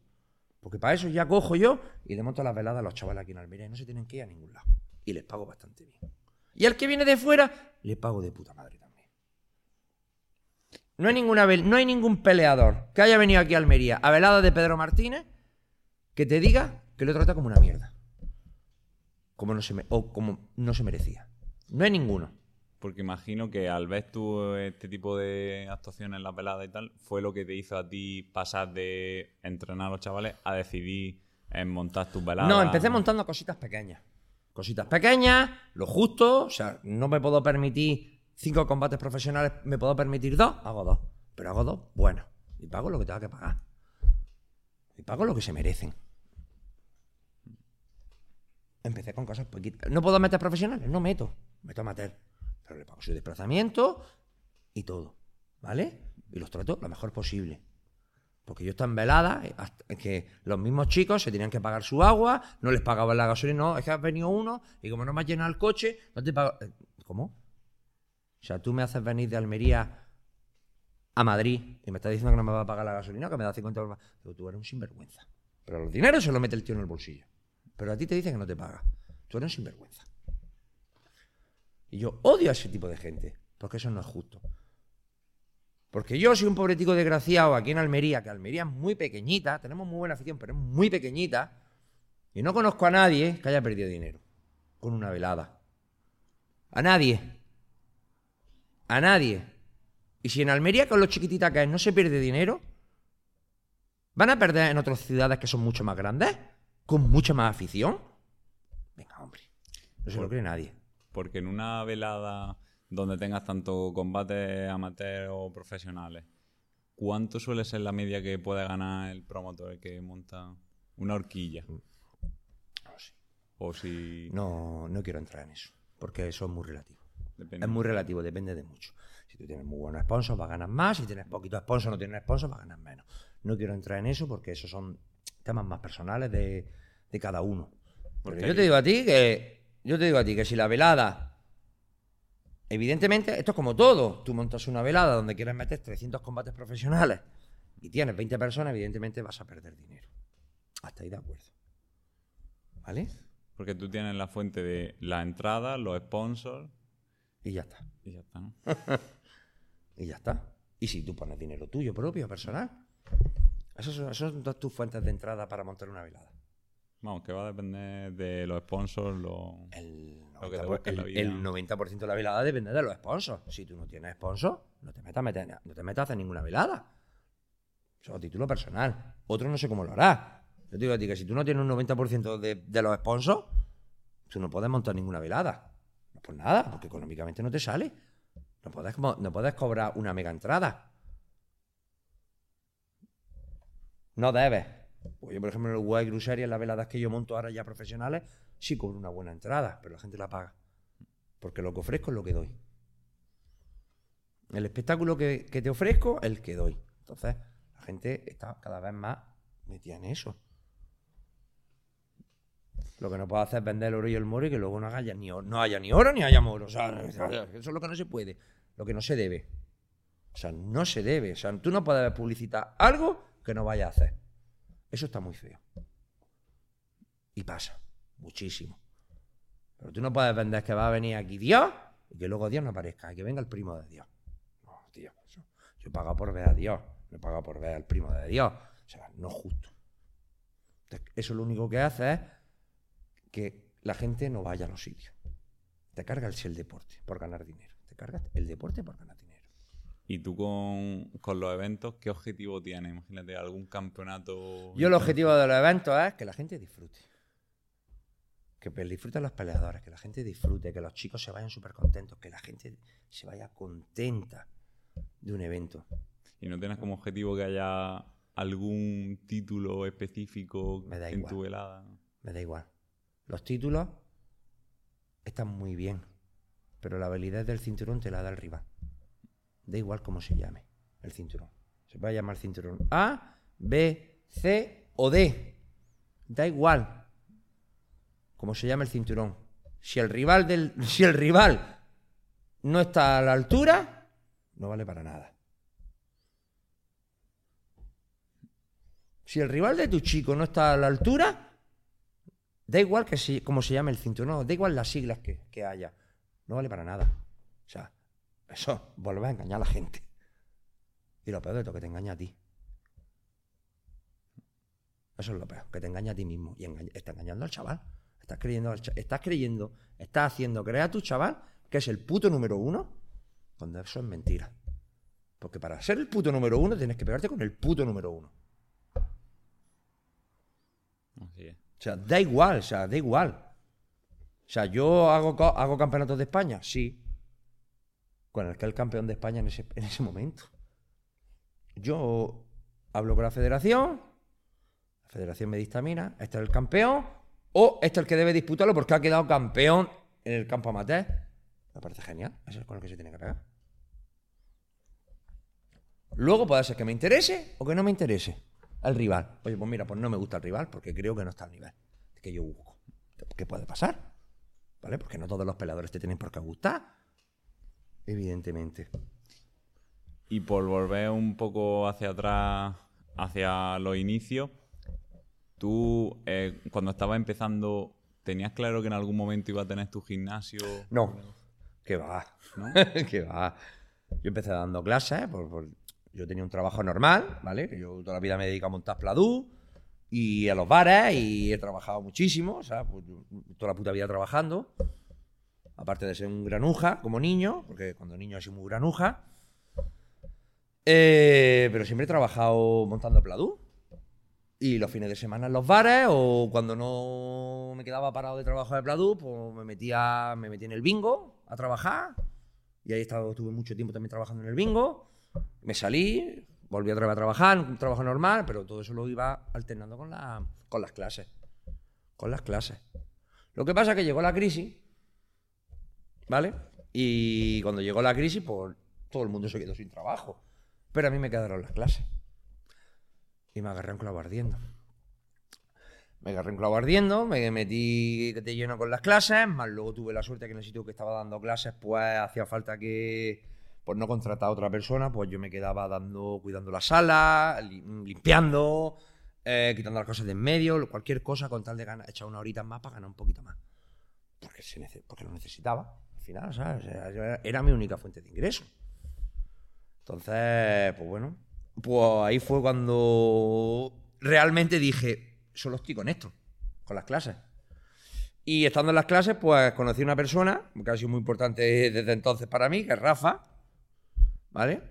Porque para eso ya cojo yo y le monto las veladas a los chavales aquí en Almería y no se tienen que ir a ningún lado. Y les pago bastante bien. Y al que viene de fuera, le pago de puta madre. No hay, ninguna, no hay ningún peleador que haya venido aquí a Almería a velada de Pedro Martínez que te diga que lo trata como una mierda. Como no se o como no se merecía. No hay ninguno. Porque imagino que al ver tú este tipo de actuaciones en la pelada y tal, fue lo que te hizo a ti pasar de entrenar a los chavales a decidir en montar tus veladas. No, empecé montando cositas pequeñas. Cositas pequeñas, lo justo. O sea, no me puedo permitir cinco combates profesionales, me puedo permitir dos, hago dos. Pero hago dos, bueno. Y pago lo que tenga que pagar. Y pago lo que se merecen. Empecé con cosas poquitas. ¿No puedo meter profesionales? No meto. Meto a meter pero le pago su desplazamiento y todo, ¿vale? Y los trato lo mejor posible. Porque yo estaba en velada, eh, que los mismos chicos se tenían que pagar su agua, no les pagaban la gasolina, no, es que has venido uno y como no me has llenado el coche, no te pago. Eh, ¿Cómo? O sea, tú me haces venir de Almería a Madrid y me estás diciendo que no me va a pagar la gasolina, que me da 50 euros. Pero tú eres un sinvergüenza. Pero los dineros se los mete el tío en el bolsillo. Pero a ti te dice que no te paga. Tú eres un sinvergüenza. Y yo odio a ese tipo de gente, porque eso no es justo. Porque yo soy un pobre tico desgraciado aquí en Almería, que Almería es muy pequeñita, tenemos muy buena afición, pero es muy pequeñita, y no conozco a nadie que haya perdido dinero con una velada. A nadie. A nadie. Y si en Almería, con lo chiquitita que es, no se pierde dinero, ¿van a perder en otras ciudades que son mucho más grandes? ¿Con mucha más afición? Venga, hombre. No se lo cree nadie. Porque en una velada donde tengas tanto combates amateur o profesionales, ¿cuánto suele ser la media que puede ganar el promotor que monta una horquilla? No sé. O si... No, no quiero entrar en eso, porque eso es muy relativo. Es muy relativo, depende de mucho. Si tú tienes muy buenos sponsors, vas a ganar más. Si tienes poquito sponsor, no tienes sponsor, vas a ganar menos. No quiero entrar en eso porque esos son temas más personales de, cada uno. Porque yo te digo a ti que yo te digo a ti que si la velada, evidentemente, esto es como todo, tú montas una velada donde quieres meter 300 combates profesionales y tienes 20 personas, evidentemente vas a perder dinero. Hasta ahí de acuerdo. ¿Vale? Porque tú tienes la fuente de la entrada, los sponsors Y ya está. Y ya está, ¿no? Y ya está. Y si tú pones dinero tuyo propio, personal. Esas son, esas son todas tus fuentes de entrada para montar una velada. Vamos, que va a depender de los sponsors. El Lo que te 90%, busque en la el- vida. el 90% de la velada depende de los sponsors. Si tú no tienes sponsor, no te metas, a meter- no te metas a hacer ninguna velada. Eso a título personal. Otro no sé cómo lo hará. Yo te digo a ti que si tú no tienes un 90% de, de los sponsors, tú no puedes montar ninguna velada. Por nada, porque económicamente no te sale. No puedes, no puedes cobrar una mega entrada. No debes. Pues yo, por ejemplo, en el White Cruiseria, en las veladas que yo monto ahora ya profesionales, sí cobro una buena entrada, pero la gente la paga. Porque lo que ofrezco es lo que doy. El espectáculo que, que te ofrezco es el que doy. Entonces, la gente está cada vez más metida en eso. Lo que no puedo hacer es vender el oro y el moro y que luego no haya ni, oro- no haya ni oro ni haya moro. O sea, eso es lo que no se puede. Lo que no se debe. O sea, no se debe. O sea, tú no puedes publicitar algo que no vayas a hacer. Eso está muy feo. Y pasa. Muchísimo. Pero tú no puedes vender que va a venir aquí Dios y que luego Dios no aparezca y que venga el primo de Dios. No, tío. eso- yo he pagado por ver a Dios. No he pagado por ver al primo de Dios. O sea, no es justo. Entonces, Eso lo único que hace es que la gente no vaya a los sitios. Te cargas el deporte por ganar dinero. Te cargas el deporte por ganar dinero. Y tú con, con los eventos, ¿qué objetivo tienes? Imagínate algún campeonato... Yo el objetivo de los eventos es que la gente disfrute. Que pe- disfruten los peleadores, que la gente disfrute, que los chicos se vayan súper contentos, que la gente se vaya contenta de un evento. ¿Y no tienes como objetivo que haya algún título específico en igual. tu velada? Me da igual. Los títulos están muy bien, pero la validez del cinturón te la da el rival. Da igual cómo se llame el cinturón. Se puede llamar cinturón A, B, C o D. Da igual cómo se llame el cinturón. Si el rival del, si el rival no está a la altura, no vale para nada. Si el rival de tu chico no está a la altura, Da igual que si, cómo se llame el cinturón, da igual las siglas que, que haya. No vale para nada. O sea, eso, volver a engañar a la gente. Y lo peor de todo, que te engaña a ti. Eso es lo peor, que te engaña a ti mismo. Y está engañando al chaval. Estás creyendo, estás creyendo, estás haciendo creer a tu chaval que es el puto número uno, cuando eso es mentira. Porque para ser el puto número uno tienes que pegarte con el puto número uno. Así es. O sea, da igual, o sea, da igual. O sea, yo hago, hago campeonatos de España, sí. Con el que el campeón de España en ese, en ese momento. Yo hablo con la federación, la federación me dictamina, este es el campeón, o este es el que debe disputarlo porque ha quedado campeón en el campo amateur. Me parece genial, eso es con el que se tiene que pegar. Luego puede ser que me interese o que no me interese al rival. Oye, pues mira, pues no me gusta el rival porque creo que no está al nivel que yo busco. ¿Qué puede pasar? ¿Vale? Porque no todos los peleadores te tienen por qué gustar. Evidentemente. Y por volver un poco hacia atrás, hacia los inicios, tú eh, cuando estabas empezando, ¿tenías claro que en algún momento iba a tener tu gimnasio? No, que va. ¿No? que va. Yo empecé dando clases, por- por- yo tenía un trabajo normal, ¿vale? Que Yo toda la vida me dedico a montar pladú y a los bares y he trabajado muchísimo, o sea, pues, toda la puta vida trabajando. Aparte de ser un granuja como niño, porque cuando niño he sido muy granuja. Eh, pero siempre he trabajado montando pladú. Y los fines de semana en los bares, o cuando no me quedaba parado de trabajo de Pladú, pues me metía, me metía en el bingo a trabajar. Y ahí he estado, estuve mucho tiempo también trabajando en el bingo. Me salí, volví otra vez a trabajar, un trabajo normal, pero todo eso lo iba alternando con, la, con las clases. Con las clases. Lo que pasa es que llegó la crisis, ¿vale? Y cuando llegó la crisis, pues todo el mundo se quedó sin trabajo. Pero a mí me quedaron las clases. Y me agarré un clavo ardiendo. Me agarré un clavo ardiendo, me metí de lleno con las clases, más luego tuve la suerte que en el sitio que estaba dando clases, pues hacía falta que, pues no contratar a otra persona, pues yo me quedaba dando, cuidando la sala, li- limpiando, eh, quitando las cosas de en medio, cualquier cosa con tal de ganar, echar una horita más para ganar un poquito más. Porque, se porque lo necesitaba. Al final, ¿sabes? era, mi única fuente de ingreso. Entonces, pues bueno, pues ahí fue cuando realmente dije, solo estoy con esto, con las clases. Y estando en las clases, pues conocí a una persona que ha sido muy importante desde entonces para mí, que es Rafa, ¿vale?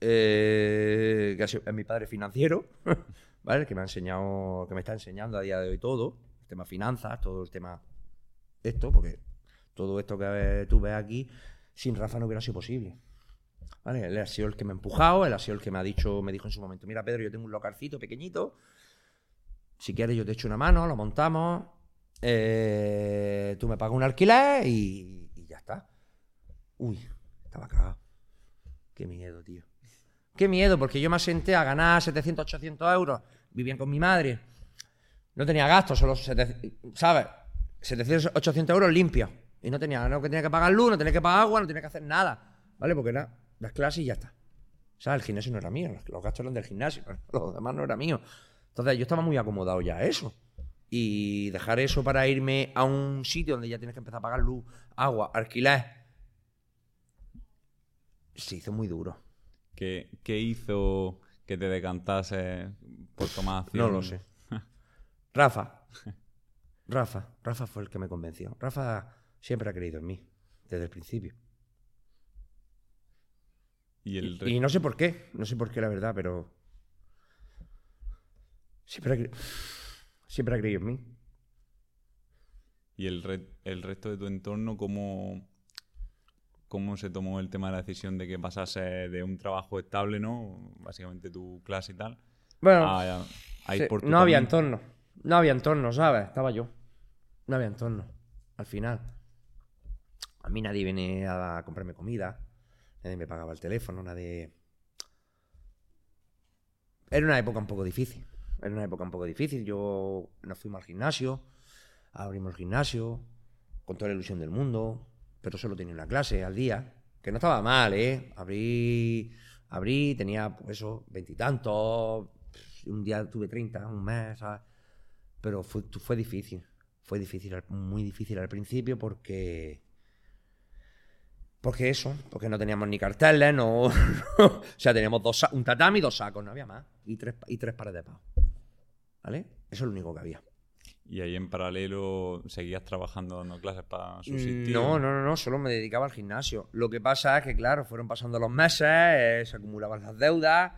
Eh, que es mi padre financiero, ¿vale? Que me ha enseñado, que me está enseñando a día de hoy todo, el tema finanzas, todo el tema esto, porque todo esto que tú ves aquí, sin Rafa no hubiera sido posible. ¿Vale? Él ha sido el que me ha empujado, él ha sido el que me ha dicho, me dijo en su momento, mira Pedro, yo tengo un localcito pequeñito, si quieres yo te echo una mano, lo montamos, eh, tú me pagas un alquiler y, ya está. Uy, estaba cagado. Qué miedo, tío. Qué miedo, porque yo me asenté a ganar 700, 800 euros. Vivían con mi madre. No tenía gastos, solo 700, ¿sabes? 700, 800 euros limpios. Y no tenía, no tenía que pagar luz, no tenía que pagar agua, no tenía que hacer nada. ¿Vale? Porque era las clases y ya está. ¿Sabes? El gimnasio no era mío, los gastos eran del gimnasio, los demás no era mío. Entonces yo estaba muy acomodado ya a eso y dejar eso para irme a un sitio donde ya tienes que empezar a pagar luz, agua, alquiler, se hizo muy duro. ¿Qué, hizo que te decantase por tomar acción? No lo sé. Rafa. Rafa. Rafa fue el que me convenció. Rafa siempre ha creído en mí, desde el principio. Y, el y no sé por qué, no sé por qué la verdad, pero siempre ha creído siempre ha creído en mí. ¿Y el, el resto de tu entorno cómo, cómo se tomó el tema de la decisión de que pasase de un trabajo estable, ¿no? Básicamente tu clase y tal. Bueno, no había entorno. No había entorno, ¿sabes? Estaba yo. No había entorno. Al final. A mí nadie viene a comprarme comida. Nadie me pagaba el teléfono, nadie... Era una época un poco difícil. Era una época un poco difícil. Yo nos fuimos al gimnasio, abrimos el gimnasio, con toda la ilusión del mundo, pero solo tenía una clase al día, que no estaba mal, ¿eh? Abrí, abrí tenía, pues eso, veintitantos, un día tuve treinta, un mes, ¿sabes? Pero fue, fue difícil, fue difícil, muy difícil al principio porque porque eso, porque no teníamos ni carteles, no, o sea, teníamos dos, un tatami y dos sacos, no había más. Y tres, y tres pares de pavos. ¿Vale? Eso es lo único que había. ¿Y ahí en paralelo seguías trabajando dando clases para subsistir? No, no, no, no, solo me dedicaba al gimnasio. Lo que pasa es que, claro, fueron pasando los meses, eh, se acumulaban las deudas.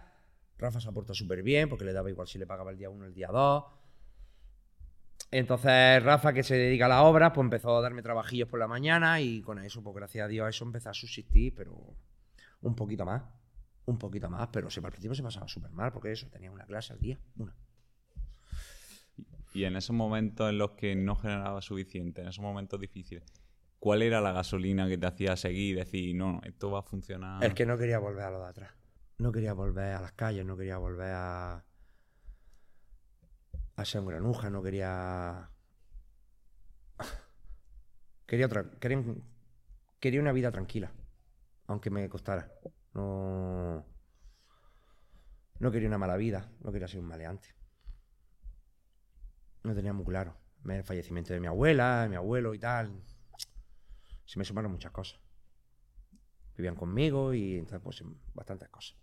Rafa se aportó súper bien porque le daba igual si le pagaba el día uno o el día dos. Entonces Rafa, que se dedica a la obra, pues empezó a darme trabajillos por la mañana y con eso, pues gracias a Dios, eso empezó a subsistir, pero un poquito más, un poquito más, pero al principio se pasaba súper mal porque eso, tenía una clase al día, una. Y en esos momentos en los que no generaba suficiente, en esos momentos difíciles, ¿cuál era la gasolina que te hacía seguir y decir, no, esto va a funcionar? Es que no quería volver a lo de atrás. No quería volver a las calles, no quería volver a ser un granuja, no quería. Quería otra. Quería, una vida tranquila. Aunque me costara. No. No quería una mala vida. No quería ser un maleante. No tenía muy claro. El fallecimiento de mi abuela, de mi abuelo y tal. Se me sumaron muchas cosas. Vivían conmigo y entonces, pues, bastantes cosas.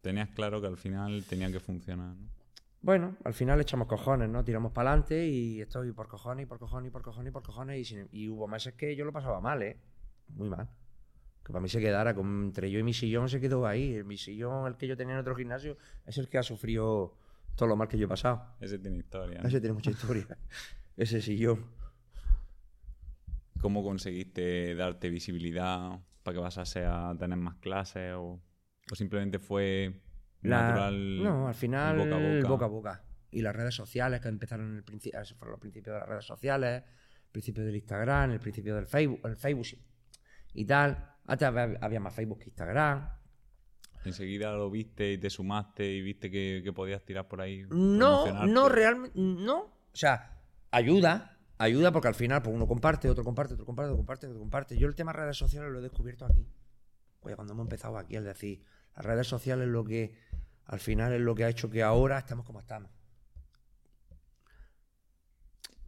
Tenías claro que al final tenía que funcionar, ¿no? Bueno, al final echamos cojones, ¿no? Tiramos para adelante y estoy por cojones y por cojones y por cojones y por cojones. Y, hubo meses que yo lo pasaba mal, ¿eh? Muy mal. Que para mí se quedara, con, entre yo y mi sillón se quedó ahí. Mi sillón, el que yo tenía en otro gimnasio, es el que ha sufrido todo lo mal que yo he pasado. Ese tiene historia. Ese tiene mucha historia. Ese sillón. ¿Cómo conseguiste darte visibilidad para que pasase a tener más clases? ¿O, o simplemente fue no, al final boca a, boca. Y las redes sociales que empezaron en el principio, fueron los principios de las redes sociales, el principio del Instagram, el principio del Facebook, el Facebook y tal. Antes había más Facebook que Instagram. Enseguida lo viste y te sumaste y viste que, podías tirar por ahí. No, no, realmente, no. O sea, ayuda, ayuda porque al final pues uno comparte, otro comparte, otro comparte, otro comparte, otro comparte. Yo el tema de redes sociales lo he descubierto aquí. Pues cuando hemos empezado aquí, es decir, las redes sociales lo que al final es lo que ha hecho que ahora estemos como estamos.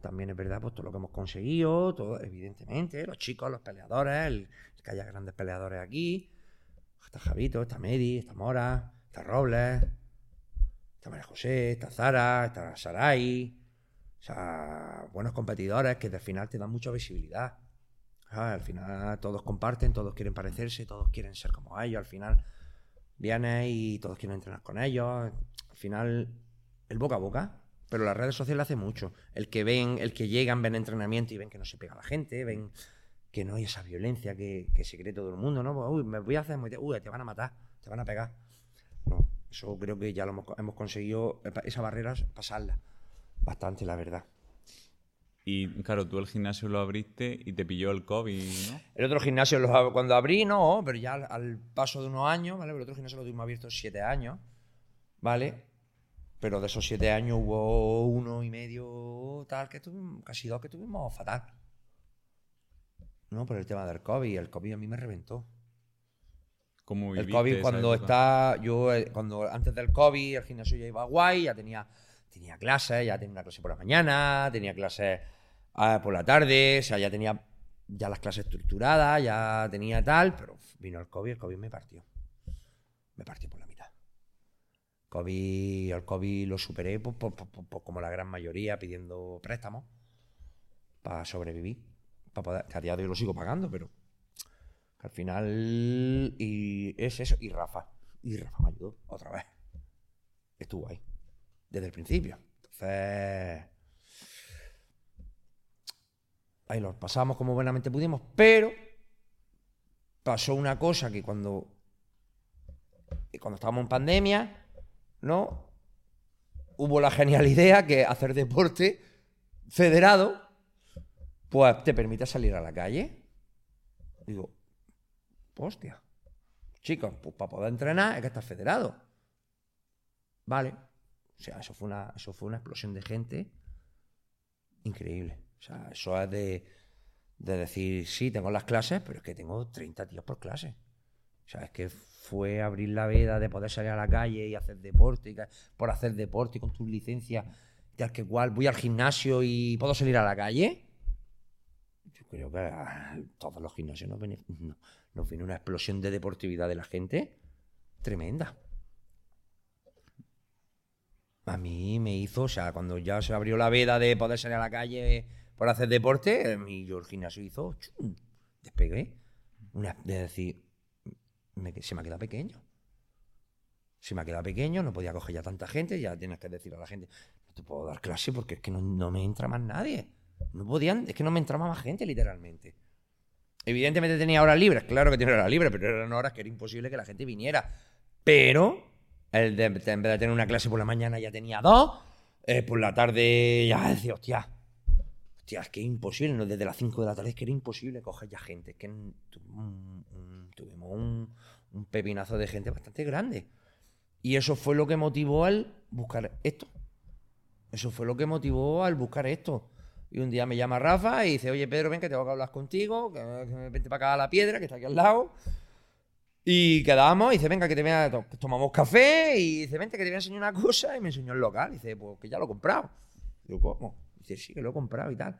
también es verdad, pues todo lo que hemos conseguido, todo, evidentemente, los chicos, los peleadores, el, que haya grandes peleadores aquí. Está Javito, está Medi, está Mora, está Robles, está María José, está Zara, está Sarai. O sea, buenos competidores que al final te dan mucha visibilidad. Al final todos comparten, todos quieren parecerse, todos quieren ser como ellos. Al final vienes y todos quieren entrenar con ellos. Al final, el boca a boca. Pero las redes sociales hace mucho. El que ven, el que llegan, ven entrenamiento y ven que no se pega la gente, ven que no hay esa violencia que, se cree todo el mundo, ¿no? Uy, me voy a hacer, uy, te van a matar, te van a pegar. No, eso creo que ya lo hemos, hemos conseguido, esa barrera, pasarla. Bastante, la verdad. Y claro, tú el gimnasio lo abriste y te pilló el COVID, ¿no? El otro gimnasio cuando abrí, no, pero ya al, paso de unos años, ¿vale? el otro gimnasio lo tuvimos abierto siete años, ¿vale? Pero de esos siete años hubo uno y medio tal que tuvimos, casi dos que tuvimos fatal. No, por el tema del COVID. El COVID a mí me reventó. ¿Cómo el COVID cuando está, yo eh, cuando antes del COVID el gimnasio ya iba guay, ya tenía tenía clases, ya tenía una clase por la mañana, tenía clases ah, por la tarde, o sea, ya tenía ya las clases estructuradas, ya tenía tal, pero vino el COVID, el COVID me partió. Me partió por la mitad. COVID, el COVID lo superé pues, pues, pues, como la gran mayoría pidiendo préstamos para sobrevivir. Para poder, que a día de hoy lo sigo pagando, pero al final y es eso. Y Rafa. Y Rafa me ayudó otra vez. Estuvo ahí desde el principio. Entonces, ahí lo pasamos como buenamente pudimos, pero pasó una cosa que cuando, cuando estábamos en pandemia, ¿no? Hubo la genial idea que hacer deporte federado, pues te permite salir a la calle. Digo, hostia, chicos, pues para poder entrenar es que estás federado. Vale, o sea, eso fue una, eso fue una explosión de gente increíble. O sea, eso es de, decir, sí, tengo las clases, pero es que tengo 30 tíos por clase. O sea, es que fue abrir la veda de poder salir a la calle y hacer deporte, y por hacer deporte y con tus licencias, tal que igual voy al gimnasio y puedo salir a la calle. Creo que a todos los gimnasios nos viene, nos viene una explosión de deportividad de la gente tremenda a mí me hizo, o sea, cuando ya se abrió la veda de poder salir a la calle por hacer deporte, mi, yo el gimnasio hizo, despegué. Una, de decir, se me ha quedado pequeño. Se me ha quedado pequeño, no podía coger ya tanta gente, ya tienes que decir a la gente, no te puedo dar clase porque es que no, me entra más nadie. No podían, es que no me entraba más gente, literalmente. Evidentemente tenía horas libres, claro que tenía horas libres, pero eran horas que era imposible que la gente viniera. Pero en vez de tener una clase por la mañana ya tenía dos. Eh, por la tarde ya decía, hostia, hostia, es que es imposible, ¿no? Desde las 5 de la tarde es que era imposible coger ya gente. Es que tuvimos un, un, pepinazo de gente bastante grande. Y eso fue lo que motivó al buscar esto. Eso fue lo que motivó al buscar esto. Y un día me llama Rafa y dice, oye Pedro, ven que tengo que hablar contigo, que, que vente para acá a la piedra, que está aquí al lado. Y quedamos y dice, venga, que te voy a... Tomamos café y dice, vente, que te voy a enseñar una cosa. Y me enseñó el local. Y dice, pues que ya lo he comprado. Digo, ¿cómo? Dice, sí, que lo he comprado y tal.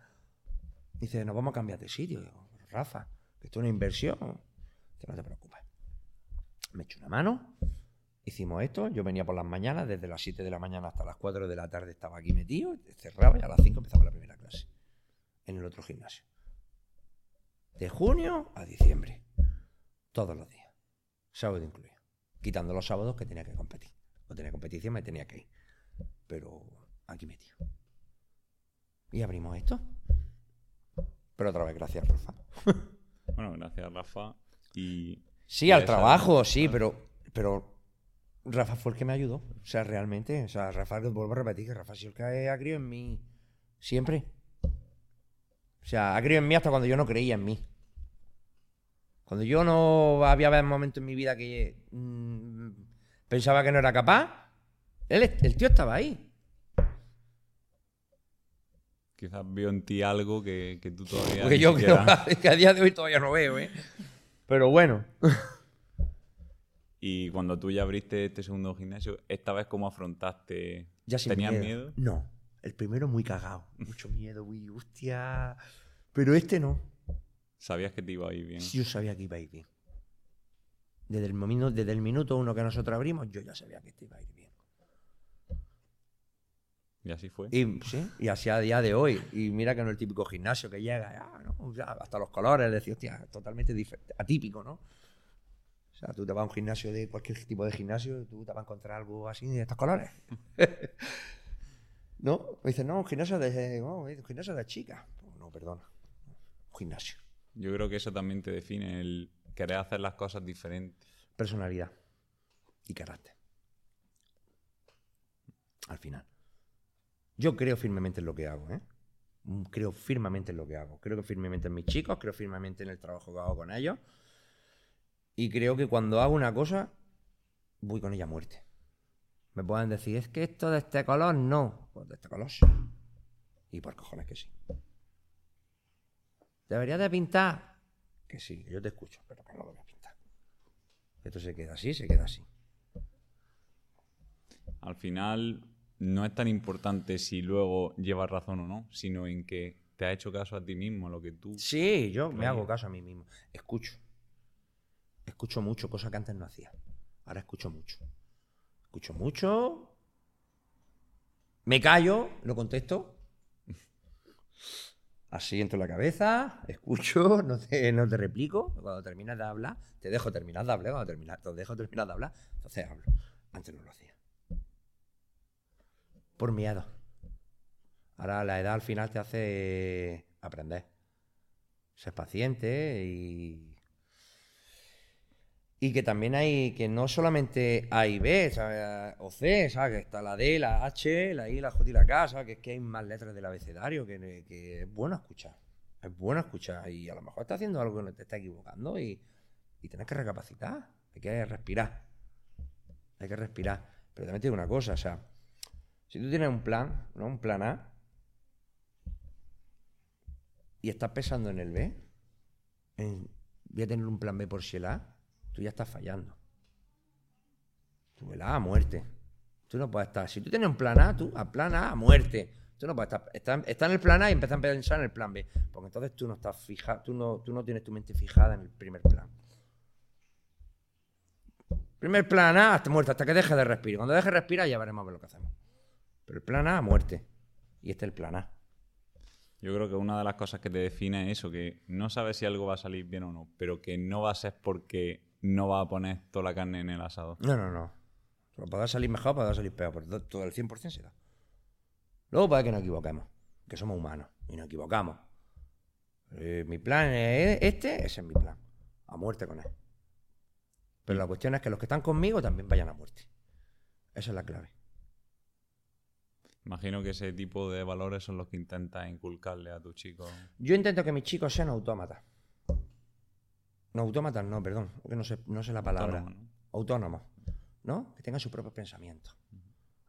Dice, nos vamos a cambiar de sitio. Digo, Rafa, que esto es una inversión. Dice, no te preocupes. Me echo una mano. Hicimos esto. Yo venía por las mañanas, desde las 7 de la mañana hasta las 4 de la tarde estaba aquí metido. Cerraba y a las 5 empezaba la primera clase. En el otro gimnasio. De junio a diciembre. Todos los días. Sábado incluido. Quitando los sábados que tenía que competir. O tenía competición, me tenía que ir. Pero aquí metido. Y abrimos esto. Pero otra vez, gracias, Rafa. bueno, gracias, Rafa. Y. Sí, al trabajo, sí, pero. Pero Rafa fue el que me ayudó. O sea, realmente. O sea, Rafa, vuelvo a repetir que Rafa ha sido el que ha en mí. Siempre. O sea, ha creído en mí hasta cuando yo no creía en mí. Cuando yo no había momentos en mi vida que mm, pensaba que no era capaz, él, el tío estaba ahí. Quizás vio en ti algo que, tú todavía. Porque yo creo que a día de hoy todavía no veo, ¿eh? Pero bueno. Y cuando tú ya abriste este segundo gimnasio, ¿esta vez cómo afrontaste? Ya sin ¿Tenías miedo? No. El primero muy cagado. Mucho miedo, uy, hostia. Pero este no. ¿Sabías que te iba a ir bien? Yo sabía que iba a ir bien. Desde el, momento, desde el minuto uno que nosotros abrimos, yo ya sabía que este iba a ir bien. Y así fue. Y, sí, y así a día de hoy. Y mira que no es el típico gimnasio que llega, ah, ¿no? Ya, hasta los colores, decir, hostia, totalmente atípico, ¿no? O sea, tú te vas a un gimnasio de cualquier tipo de gimnasio tú te vas a encontrar algo así de estos colores. ¿No? Me dicen, no, un gimnasio de, un gimnasio de chicas. No, perdona. Un gimnasio. Yo creo que eso también te define, el querer hacer las cosas diferentes. Personalidad y carácter. Al final. Yo creo firmemente en lo que hago, ¿eh? Creo firmemente en lo que hago. Creo firmemente en mis chicos, creo firmemente en el trabajo que hago con ellos. Y creo que cuando hago una cosa, voy con ella a muerte. Me pueden decir, es que esto de este color no. Pues de este color sí. Y por cojones que sí. ¿Debería de pintar? Que sí, yo te escucho, pero que no lo voy a pintar. Esto se queda así, se queda así. Al final no es tan importante si luego llevas razón o no, sino en que te ha hecho caso a ti mismo, a lo que tú... Sí, yo me hago caso a mí mismo. Escucho. Escucho mucho, cosa que antes no hacía. Ahora escucho mucho. Escucho mucho. Me callo, lo contesto. Asiento la cabeza, escucho, no te, no te replico. Cuando terminas de hablar, te dejo terminar de hablar. Cuando terminas, te dejo terminar de hablar, entonces hablo. Antes no lo hacía. Por miedo. Ahora la edad al final te hace aprender. Ser paciente y. Y que también hay, que no solamente A y B, ¿sabes? o C, ¿sabes? Que está la D, la H, la I, la J y la K, ¿sabes? Que es que hay más letras del abecedario, que, es bueno escuchar. Es bueno escuchar y a lo mejor estás haciendo algo que te está equivocando y, y tienes que recapacitar. Hay que respirar. Hay que respirar. Pero también te digo una cosa, o sea, si tú tienes un plan, ¿no? Un plan A, y estás pensando en el B, voy a tener un plan B por si el A, tú ya estás fallando. Tú el A a muerte. Tú no puedes estar. Si tú tienes un plan A, tú a plan A a muerte. Tú no puedes estar. Está, está en el plan A y empiezas a pensar en el plan B. Porque entonces tú no estás fija, tú no, tú no tienes tu mente fijada en el primer plan. Primer plan A, hasta muerte, hasta que dejes de respirar. Cuando dejes de respirar ya veremos a ver lo que hacemos. Pero el plan A a muerte. Y este es el plan A. Yo creo que una de las cosas que te define es eso, que no sabes si algo va a salir bien o no, pero que no va a ser porque no va a poner toda la carne en el asado. No, no, no. Podrá salir mejor, podrá salir peor, pero to- todo el 100% se da. Luego puede que nos equivoquemos, que somos humanos y nos equivocamos. Eh, mi plan es este, ese es mi plan. A muerte con él. Pero la cuestión es que los que están conmigo también vayan a muerte. Esa es la clave. Imagino que ese tipo de valores son los que intentas inculcarle a tus chicos. Yo intento que mis chicos sean autómatas. No, autómatas no, perdón, porque no sé, no sé la palabra. Autónomos, ¿no? Autónomos, ¿no? Que tengan sus propios pensamientos.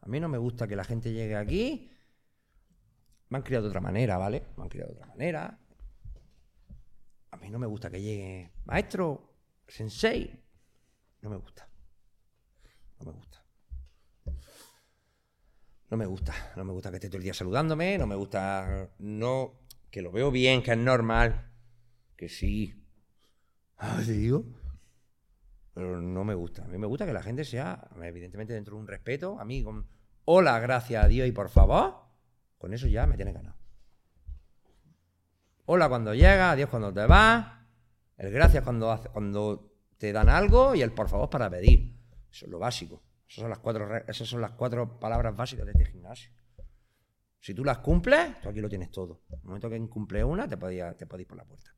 A mí no me gusta que la gente llegue aquí. Me han criado de otra manera, ¿vale? Me han criado de otra manera. A mí no me gusta que llegue maestro, sensei. No me gusta. No me gusta. No me gusta. No me gusta que esté todo el día saludándome. No me gusta. No. Que lo veo bien, que es normal. Que sí. Ah, ¿te digo? Pero no me gusta. A mí me gusta que la gente sea, evidentemente, dentro de un respeto. A mí, con hola, gracias a Dios y por favor, con eso ya me tiene ganado. Hola cuando llega, adiós cuando te vas, el gracias cuando, hace- cuando te dan algo y el por favor para pedir. Eso es lo básico. Esas son las cuatro, esas son las cuatro palabras básicas de este gimnasio. Si tú las cumples, tú aquí lo tienes todo. En el momento que incumple una, te podías te por la puerta.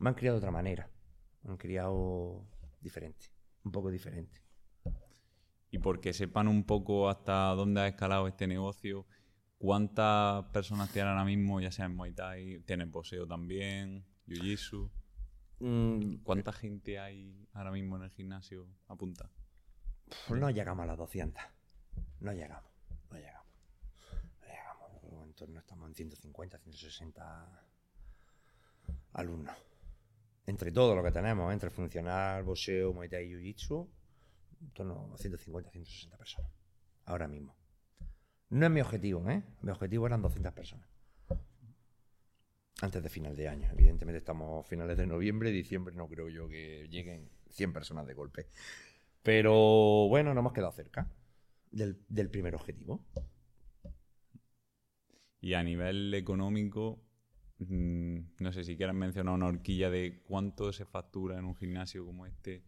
Me han criado de otra manera. Me han criado diferente. Un poco diferente. Y porque sepan un poco hasta dónde ha escalado este negocio, cuántas personas tienen ahora mismo, ya sea en Muay Thai, tienen poseo también, Jiu-Jitsu. Mm, ¿Cuánta gente hay ahora mismo en el gimnasio apunta? No llegamos a las 200. No llegamos. No llegamos. No llegamos. En torno estamos en 150, 160 alumnos. Entre todo lo que tenemos, entre funcional, boxeo, muay thai y jiu-jitsu, en torno a 150, 160 personas. Ahora mismo. No es mi objetivo, ¿eh? Mi objetivo eran 200 personas. Antes de final de año. Evidentemente estamos finales de noviembre, diciembre no creo yo que lleguen 100 personas de golpe. Pero bueno, no hemos quedado cerca del primer objetivo. Y a nivel económico, mm, no sé si quieras mencionar una horquilla de cuánto se factura en un gimnasio como este.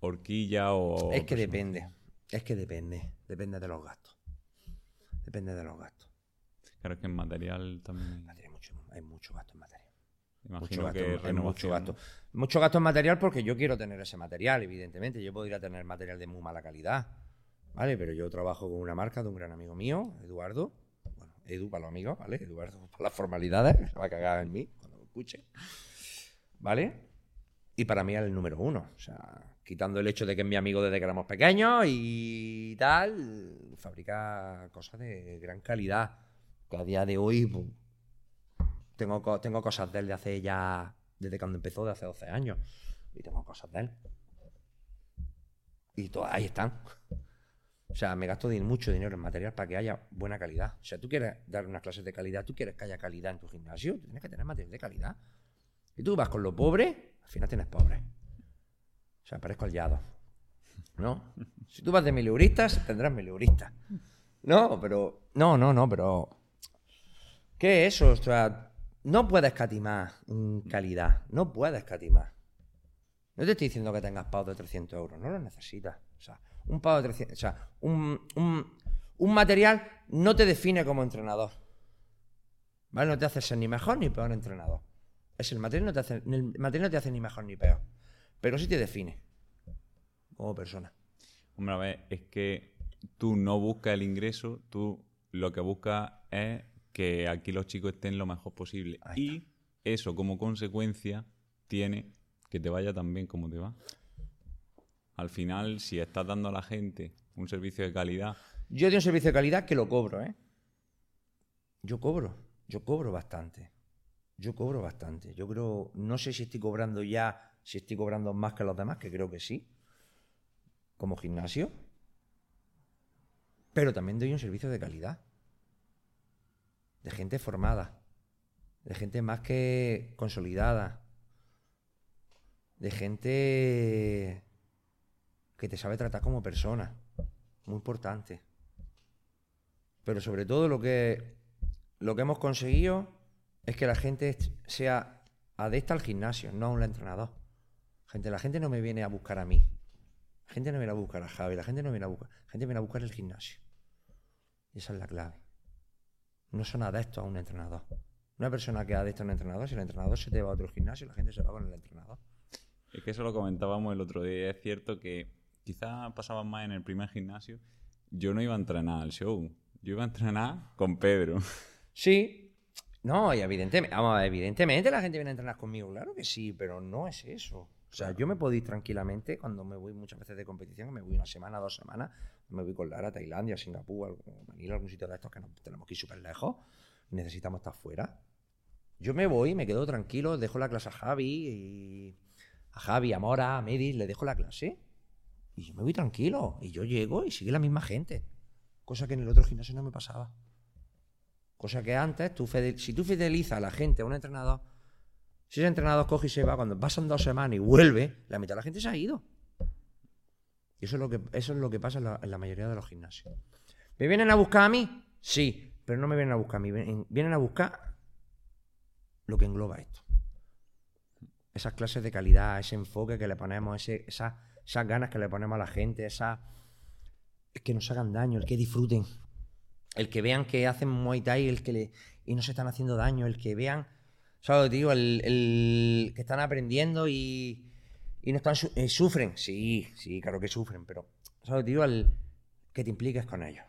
Horquilla o... Es que depende. Es que depende. Depende de los gastos. Depende de los gastos. Claro, es que en material también... hay- mucho- hay mucho gasto en material. Imagino Mucho que gasto, mucho gasto. Mucho gasto en material porque yo quiero tener ese material, evidentemente. Yo podría tener material de muy mala calidad, ¿vale? Pero yo trabajo con una marca de un gran amigo mío, Eduardo. Edu para los amigos, ¿vale? Eduardo para las formalidades, se va a cagar en mí cuando lo escuche. ¿Vale? Y para mí es el número uno. O sea, quitando el hecho de que es mi amigo desde que éramos pequeños y tal, fabrica cosas de gran calidad. Que a día de hoy pues, tengo, tengo cosas de él de hace ya. Desde cuando empezó, de hace 12 años. Y tengo cosas de él. Y todas ahí están. O sea, me gasto mucho dinero en material para que haya buena calidad. O sea, tú quieres dar unas clases de calidad, tú quieres que haya calidad en tu gimnasio, tienes que tener material de calidad. Y tú vas con lo pobre, al final tienes pobre. O sea, parezco yado. ¿No? Si tú vas de mileuristas, tendrás mileuristas. No, pero. No, no, no, pero. ¿Qué es eso? O sea, no puedes escatimar en calidad. No puedes escatimar. No te estoy diciendo que tengas pagos de 300 euros. No lo necesitas. O sea, un pago de 300. O sea, un, un, un material no te define como entrenador. ¿Vale? No te hace ser ni mejor ni peor entrenador. Es el material no te hace, el material no te hace ni mejor ni peor. Pero sí te define como persona. Hombre, a ver, es que tú no buscas el ingreso, tú lo que buscas es que aquí los chicos estén lo mejor posible. Y eso, como consecuencia, tiene que te vaya tan bien como te va. Al final, si estás dando a la gente un servicio de calidad, Yo doy un servicio de calidad que lo cobro, ¿eh? Yo cobro, yo cobro bastante. Yo cobro bastante. Yo creo, no sé si estoy cobrando ya, si estoy cobrando más que los demás, que creo que sí, como gimnasio. Pero también doy un servicio de calidad. De gente formada. De gente más que consolidada. De gente que te sabe tratar como persona. Muy importante. Pero sobre todo lo que, lo que hemos conseguido es que la gente sea adicta al gimnasio, no a un entrenador. Gente, la gente no me viene a buscar a mí. La gente no viene a buscar a Javi, la gente no viene a buscar. La gente viene a buscar el gimnasio. Y esa es la clave. No son adeptos a un entrenador. Una persona que es a un entrenador, si el entrenador se te va a otro gimnasio, la gente se va con el entrenador. es que eso lo comentábamos el otro día. Es cierto que quizás pasaba más en el primer gimnasio. Yo no iba a entrenar al show. Yo iba a entrenar con Pedro. Sí. No, y evidentemente, vamos, a evidentemente la gente viene a entrenar conmigo, claro que sí, pero no es eso. O sea, yo me puedo ir tranquilamente cuando me voy muchas veces de competición, me voy una semana, dos semanas, me voy con Lara a Tailandia, Singapur, algún- Manila, algún sitio de estos que no tenemos que ir súper lejos, necesitamos estar fuera. Yo me voy, me quedo tranquilo, dejo la clase a Javi, y a Javi, a Mora, a Medis, le dejo la clase, y yo me voy tranquilo, y yo llego y sigue la misma gente, cosa que en el otro gimnasio no me pasaba. Cosa que antes, tú si tú fidelizas a la gente, a un entrenador, si ese entrenador coge y se va, cuando pasan dos semanas y vuelve, la mitad de la gente se ha ido. Y eso es lo que, eso es lo que pasa en la, en la mayoría de los gimnasios. ¿Me vienen a buscar a mí? Sí, pero no me vienen a buscar a mí. Vienen, vienen a buscar lo que engloba esto. Esas clases de calidad, ese enfoque que le ponemos, ese, esa- esas ganas que le ponemos a la gente, esa, el que nos hagan daño, el que disfruten el que vean que hacen Muay Thai el que le, y no se están haciendo daño, el que vean, ¿sabes? Digo, el, que están aprendiendo y, y no están eh, sufren, sí, sí, claro que sufren, pero, ¿sabes? Digo, el que te impliques con ellos.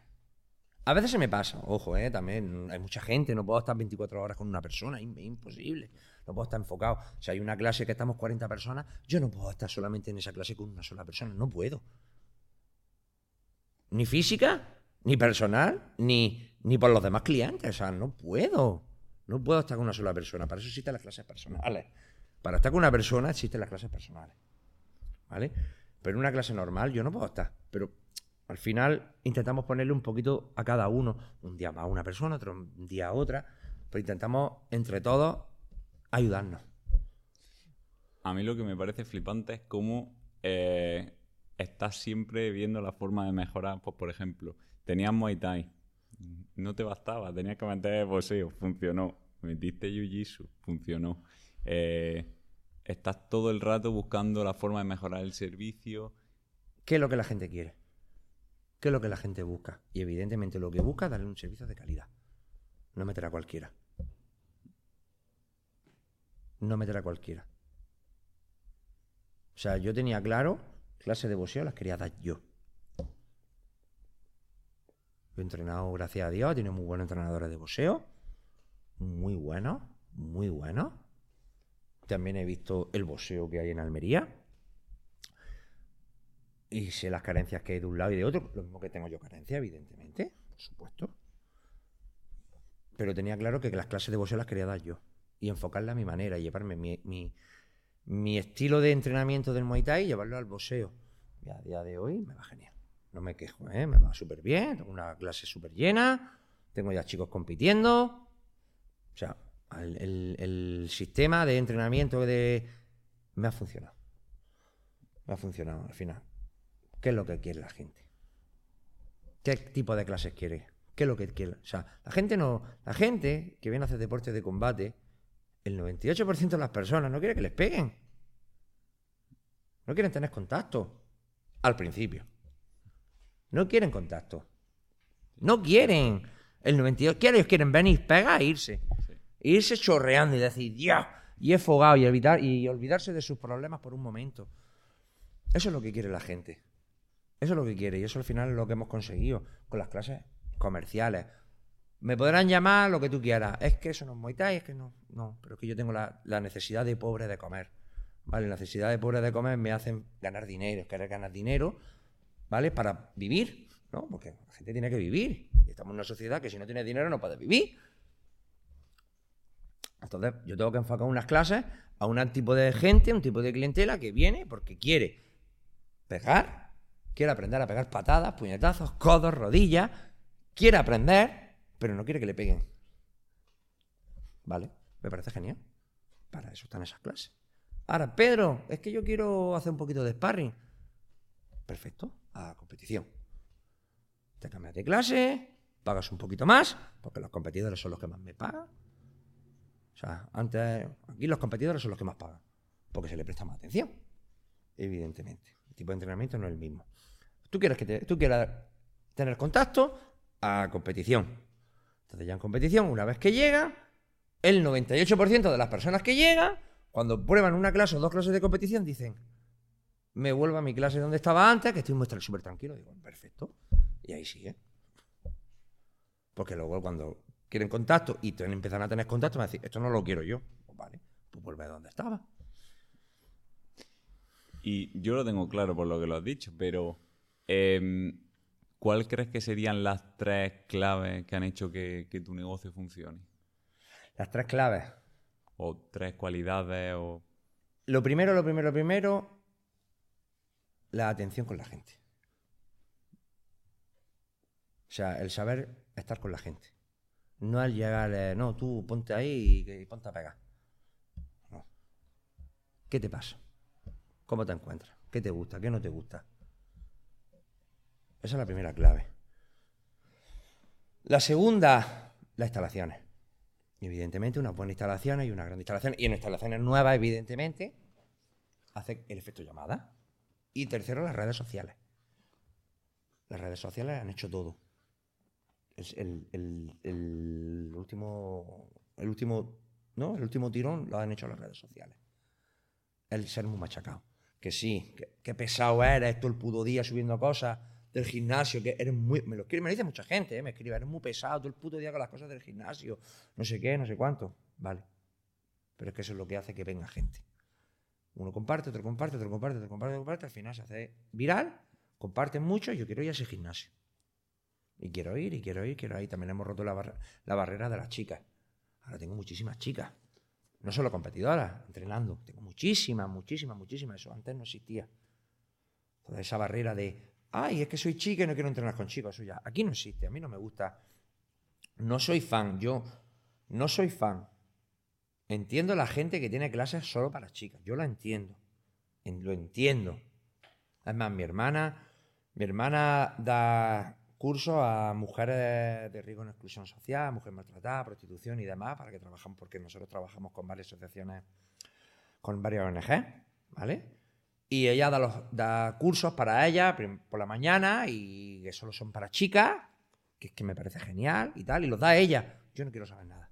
A veces se me pasa, ojo, ¿eh? también hay mucha gente, no puedo estar 24 horas con una persona, es imposible, no puedo estar enfocado. Si hay una clase que estamos 40 personas, yo no puedo estar solamente en esa clase con una sola persona, no puedo. Ni física, ni personal, ni, ni por los demás clientes. O sea, no puedo. No puedo estar con una sola persona. Para eso existen las clases personales. Para estar con una persona existen las clases personales. ¿Vale? Pero en una clase normal yo no puedo estar. Pero Al final intentamos ponerle un poquito a cada uno. Un día más a una persona, otro día a otra. Pero intentamos entre todos ayudarnos. A mí lo que me parece flipante es cómo eh, estás siempre viendo la forma de mejorar. Pues, por ejemplo, tenías Muay Thai. No te bastaba, tenías que meter boxeo. Funcionó. Metiste Jiu-Jitsu. Funcionó. Eh, estás todo el rato buscando la forma de mejorar el servicio. ¿Qué es lo que la gente quiere? ¿Qué es lo que la gente busca? Y evidentemente lo que busca es darle un servicio de calidad. No meter a cualquiera. No meter a cualquiera. O sea, yo tenía claro, clases de boxeo las quería dar yo. Yo he entrenado, gracias a Dios, tiene muy buenos entrenadores de boxeo. Muy buenos, muy buenos. También he visto el boxeo que hay en Almería. Y sé las carencias que hay de un lado y de otro. Lo mismo que tengo yo carencia, evidentemente, por supuesto. Pero tenía claro que las clases de boxeo las quería dar yo. Y enfocarla a mi manera, llevarme mi, mi, estilo de entrenamiento del Muay Thai y llevarlo al boxeo. Y a día de hoy me va genial. No me quejo, ¿eh? me va súper bien. Tengo una clase súper llena. Tengo ya chicos compitiendo. O sea, el, sistema de entrenamiento de... me ha funcionado. Me ha funcionado al final. ¿Qué es lo que quiere la gente? ¿Qué tipo de clases quiere? ¿Qué es lo que quiere? O sea, la gente no. La gente que viene a hacer deportes de combate, el 98% de las personas no quiere que les peguen. No quieren tener contacto. Al principio. No quieren contacto. No quieren. El 98%. Ellos quieren venir, pegar e irse irse chorreando y decir, ya, y he fogado y, evitar, y olvidarse de sus problemas por un momento. Eso es lo que quiere la gente. Eso es lo que quiere y eso al final es lo que hemos conseguido con las clases comerciales. Me podrán llamar lo que tú quieras. Es que eso no es Muay Thai, es que no. No, pero es que yo tengo la, necesidad de pobre de comer. ¿Vale? La necesidad de pobre de comer me hacen ganar dinero, querer ganar dinero, ¿vale? Para vivir, ¿no? Porque la gente tiene que vivir. Y estamos en una sociedad que si no tiene dinero no puede vivir. Entonces, yo tengo que enfocar unas clases a un tipo de gente, un tipo de clientela que viene porque quiere pegar, quiere aprender a pegar patadas, puñetazos, codos, rodillas, quiere aprender, pero no quiere que le peguen. ¿Vale? Me parece genial. Para eso están esas clases. Ahora, Pedro, es que yo quiero hacer un poquito de sparring. Perfecto, a competición. Te cambias de clase, pagas un poquito más, porque los competidores son los que más me pagan o sea, antes, aquí los competidores son los que más pagan, porque se le presta más atención, evidentemente. El tipo de entrenamiento no es el mismo. Tú quieres, que tú quieras tener contacto a competición. Entonces ya en competición, una vez que llega, el 98% de las personas que llegan, cuando prueban una clase o dos clases de competición, dicen, me vuelvo a mi clase donde estaba antes, que estoy súper tranquilo. Digo, perfecto. Y ahí sigue. Porque luego cuando quieren contacto y te empiezan a tener contacto, me decir, esto no lo quiero yo. Pues vale, pues vuelve a donde estaba. Y yo lo tengo claro por lo que lo has dicho, pero em, ¿cuál crees que serían las tres claves que han hecho que, tu negocio funcione? Las tres claves. O tres cualidades o... Lo primero, lo primero, lo primero, la atención con la gente. O sea, el saber estar con la gente. No al llegar, eh, no, tú ponte ahí y, ponte a pegar. ¿Qué te pasa? ¿Cómo te encuentras? ¿Qué te gusta? ¿Qué no te gusta? Esa es la primera clave. La segunda, las instalaciones. Evidentemente, unas buenas instalaciones y una gran instalación. Y en instalaciones nuevas, evidentemente, hace el efecto llamada. Y tercero, las redes sociales. Las redes sociales han hecho todo el, último, el último, ¿no? El último tirón lo han hecho las redes sociales. El ser muy machacado. Que sí, que, pesado eres todo el puto día subiendo cosas del gimnasio, que eres muy... Me lo, me dice mucha gente, ¿eh? me escribe, eres muy pesado todo el puto día con las cosas del gimnasio, no sé qué, no sé cuánto. Vale. Pero es que eso es lo que hace que venga gente. Uno comparte, otro comparte, otro comparte, otro comparte, otro comparte, al final se hace viral, comparten mucho yo quiero ir a ese gimnasio. Y quiero ir, y quiero ir, quiero ir. También hemos roto la, barrera de las chicas. Ahora tengo muchísimas chicas. No solo competidoras, entrenando. Tengo muchísimas, muchísimas, muchísimas. Eso antes no existía. Toda esa barrera de ay, es que soy chica y no quiero entrenar con chicos. Eso aquí no existe, a mí no me gusta. No soy fan, yo no soy fan. Entiendo la gente que tiene clases solo para chicas, yo la entiendo, lo entiendo. Además, mi hermana, mi hermana da cursos a mujeres de riesgo en exclusión social, mujeres maltratadas, prostitución y demás, para que trabajamos, porque nosotros trabajamos con varias asociaciones, con varias ONG, ¿vale? Y ella da, los, da cursos para ella por la mañana y que solo son para chicas, que es que me parece genial y tal, y los da ella. Yo no quiero saber nada.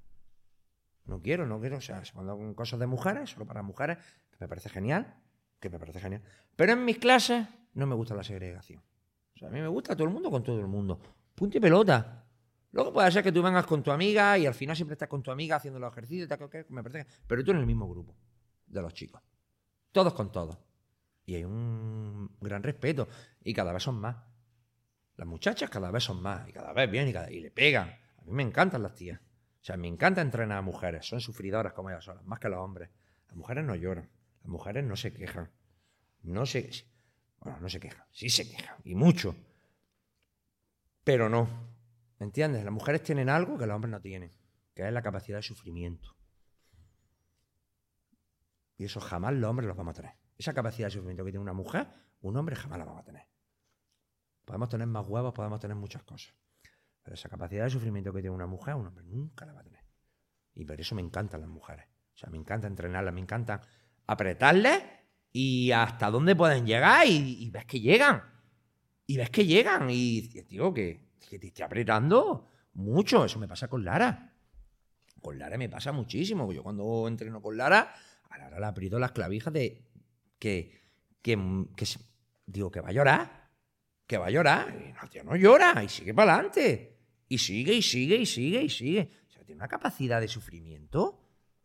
No quiero, no quiero. O sea, cuando hago cosas de mujeres, solo para mujeres, que me parece genial, que me parece genial. Pero en mis clases no me gusta la segregación. O sea, a mí me gusta todo el mundo con todo el mundo. Punto y pelota. Luego puede ser que tú vengas con tu amiga y al final siempre estás con tu amiga haciendo los ejercicios, tal, que me parece pero tú en el mismo grupo de los chicos. Todos con todos. Y hay un gran respeto. Y cada vez son más. Las muchachas cada vez son más. Y cada vez bien y, le pegan. A mí me encantan las tías. O sea, me encanta entrenar a mujeres. Son sufridoras como ellas solas, más que los hombres. Las mujeres no lloran. Las mujeres no se quejan. No se... Bueno, no se quejan. Sí se quejan. Y mucho. Pero no. ¿Entiendes? Las mujeres tienen algo que los hombres no tienen. Que es la capacidad de sufrimiento. Y eso jamás los hombres los vamos a tener. Esa capacidad de sufrimiento que tiene una mujer, un hombre jamás la va a tener. Podemos tener más huevos, podemos tener muchas cosas. Pero esa capacidad de sufrimiento que tiene una mujer, un hombre nunca la va a tener. Y por eso me encantan las mujeres. O sea, me encanta entrenarlas, me encanta apretarles y hasta dónde pueden llegar y, ves que llegan. Y ves que llegan. Y digo que, que te estoy apretando mucho. Eso me pasa con Lara. Con Lara me pasa muchísimo. Yo cuando entreno con Lara, a Lara le aprieto las clavijas de que, que, digo, que va a llorar, que va a llorar. Y no, tío, no llora, y sigue para adelante. Y sigue, y sigue, y sigue, y sigue. O sea, tiene una capacidad de sufrimiento,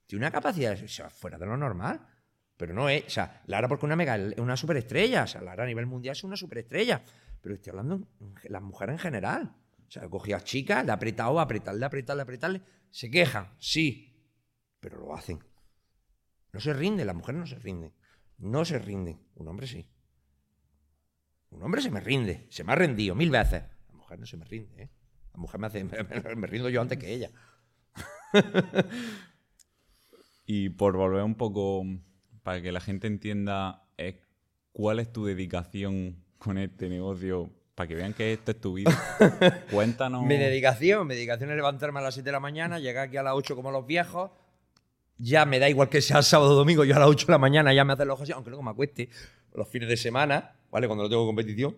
tiene una capacidad, o sea, fuera de lo normal. Pero no es, o sea, Lara porque una mega, es una superestrella, o sea, Lara a nivel mundial es una superestrella. Pero estoy hablando de las mujeres en general. O sea, cogía chicas, le apretado, apretarle, apretarle, apretarle. Se quejan, sí, pero lo hacen. No se rinde, las mujeres no se rinden no se rinden. Un hombre sí. Un hombre se me rinde. Se me ha rendido mil veces. La mujer no se me rinde. ¿eh? La mujer me hace. Me, rindo yo antes que ella. y por volver un poco. Para que la gente entienda. Eh, ¿Cuál es tu dedicación con este negocio? Para que vean que esto es tu vida. Cuéntanos. Mi dedicación. Mi dedicación es levantarme a las 7 de la mañana, llegar aquí a las 8 como los viejos ya me da igual que sea sábado o domingo, yo a las 8 de la mañana ya me hace los ojos, aunque luego me acueste los fines de semana, ¿vale? Cuando no tengo competición.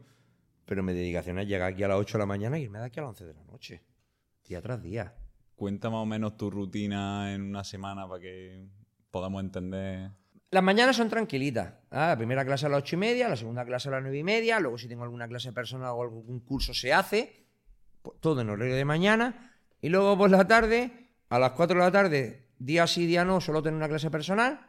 Pero mi dedicación es llegar aquí a las 8 de la mañana y irme de aquí a las 11 de la noche. Día tras día. Cuenta más o menos tu rutina en una semana para que podamos entender. Las mañanas son tranquilitas. ¿ah? La primera clase a las 8 y media, la segunda clase a las 9 y media, luego si tengo alguna clase personal o algún curso se hace, pues, todo en horario de mañana. Y luego por la tarde, a las 4 de la tarde, día sí, día no, solo tener una clase personal.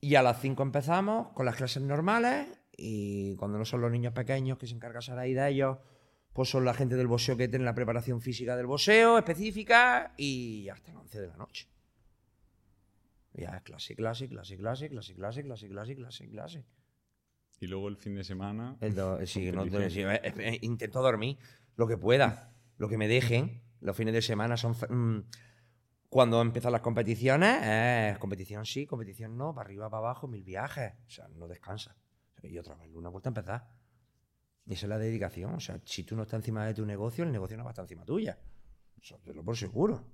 Y a las 5 empezamos con las clases normales. Y cuando no son los niños pequeños que se encargan ahí de ellos, pues son la gente del boxeo que tiene la preparación física del boxeo específica. Y hasta las 11 de la noche. Ya es clase, clase, clase, clase, clase, clase, clase, clase, clase, clase. Y luego el fin de semana. intento dormir lo que pueda, lo que me dejen. Los fines de semana son. Mm, cuando empiezan las competiciones, competición sí, competición no, para arriba, para abajo, mil viajes. O sea, no descansa. Y otra vez, una vuelta a empezar. Y esa es la dedicación. O sea, si tú no estás encima de tu negocio, el negocio no va a estar encima tuya. Eso te lo por seguro.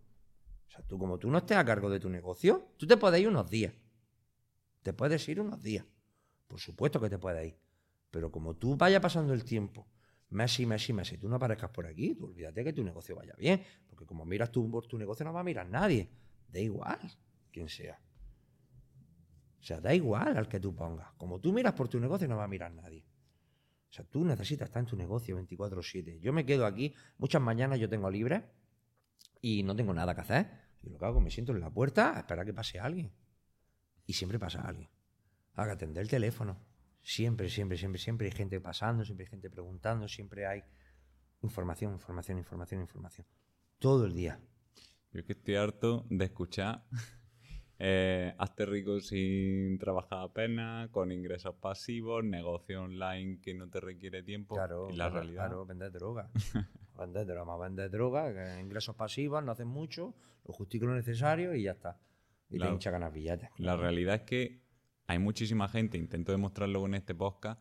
O sea, tú como tú no estés a cargo de tu negocio, tú te puedes ir unos días. Te puedes ir unos días. Por supuesto que te puedes ir. Pero como tú vayas pasando el tiempo Messi, Messi, Messi, tú no aparezcas por aquí, tú olvídate que tu negocio vaya bien, porque como miras tú por tu negocio no va a mirar nadie, da igual quién sea. O sea, da igual al que tú pongas. Como tú miras por tu negocio no va a mirar nadie. O sea, tú necesitas estar en tu negocio 24/7. Yo me quedo aquí, muchas mañanas yo tengo libre y no tengo nada que hacer. Y lo que hago, me siento en la puerta a esperar que pase alguien. Y siempre pasa alguien. Haga atender el teléfono. Siempre, siempre, siempre, siempre hay gente pasando, siempre hay gente preguntando, siempre hay información, información, información, información. Todo el día. Yo es que estoy harto de escuchar eh, hazte rico sin trabajar apenas, con ingresos pasivos, negocio online que no te requiere tiempo. Claro, y la realidad. Claro, vender droga. vender droga, vender droga, ingresos pasivos, no hacen mucho, lo justico lo necesario y ya está. Y La- te hincha ganas billetes. La realidad es que hay muchísima gente, intento demostrarlo en este podcast,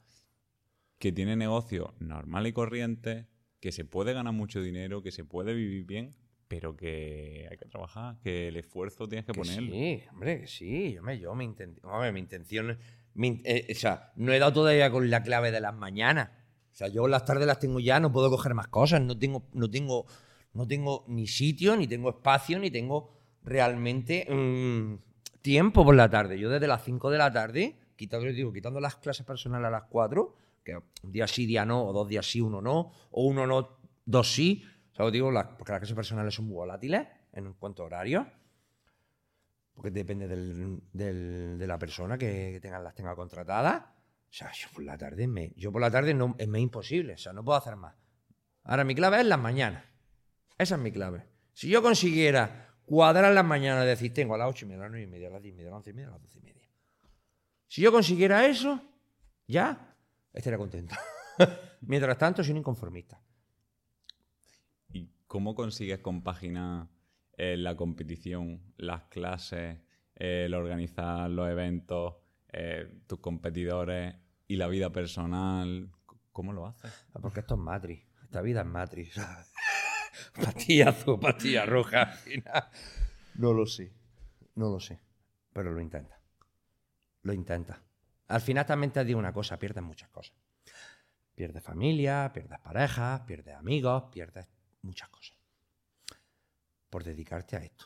que tiene negocios normal y corrientes, que se puede ganar mucho dinero, que se puede vivir bien, pero que hay que trabajar, que el esfuerzo tienes que, Que ponerlo. sí, hombre, que sí. Yo, me, yo mi, inten- hombre, mi intención. mi eh, o sea, no he dado todavía con la clave de las mañanas. O sea, yo las tardes las tengo ya, no puedo coger más cosas. No tengo, no tengo, no tengo ni sitio, ni tengo espacio, ni tengo realmente mm, tiempo por la tarde. Yo desde las 5 de la tarde, quitando, digo, quitando las clases personales a las 4, que un día sí, día no, o dos días sí, uno no, o uno no, dos sí. O sea, os digo, porque las clases personales son muy volátiles en cuanto a horario porque depende de la persona que, tenga, las tenga contratadas. O sea, yo por la tarde, me, yo por la tarde es me imposible, o sea, no puedo hacer más. Ahora mi clave es las mañanas. Esa es mi clave. Si yo consiguiera cuadrar las mañanas, decir, tengo a las ocho y media, a las nueve y media, a las diez y media, a las once y media, a las doce y media. Si yo consiguiera eso, ya estaría contento. Mientras tanto, soy un inconformista. ¿Y cómo consigues compaginar eh, la competición, las clases, eh, el organizar los eventos, eh, tus competidores y la vida personal? ¿Cómo lo haces? Ah, Porque esto es Matrix. Esta vida es Matrix. pastilla azul, pastilla roja. No lo sé. No lo sé. Pero lo intenta. Lo intenta. Al final también te digo una cosa, pierdes muchas cosas. Pierdes familia, pierdes pareja, pierdes amigos, pierdes muchas cosas. Por dedicarte a esto.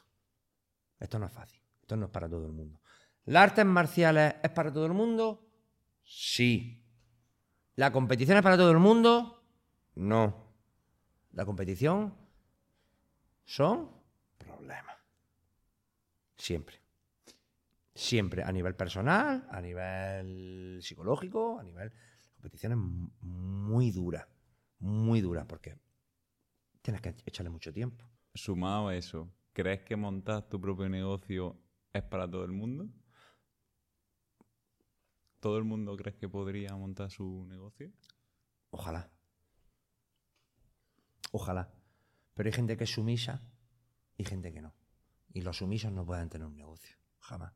Esto no es fácil. Esto no es para todo el mundo. ¿Las artes marciales es para todo el mundo? Sí. ¿La competición es para todo el mundo? No. La competición son problemas. Siempre. Siempre, a nivel personal, a nivel psicológico, a nivel... La competición es mu- muy dura, muy dura, porque tienes que echarle mucho tiempo. Sumado a eso, ¿crees que montar tu propio negocio es para todo el mundo? ¿Todo el mundo crees que podría montar su negocio? Ojalá. Ojalá. Pero hay gente que es sumisa y gente que no. Y los sumisos no pueden tener un negocio. Jamás.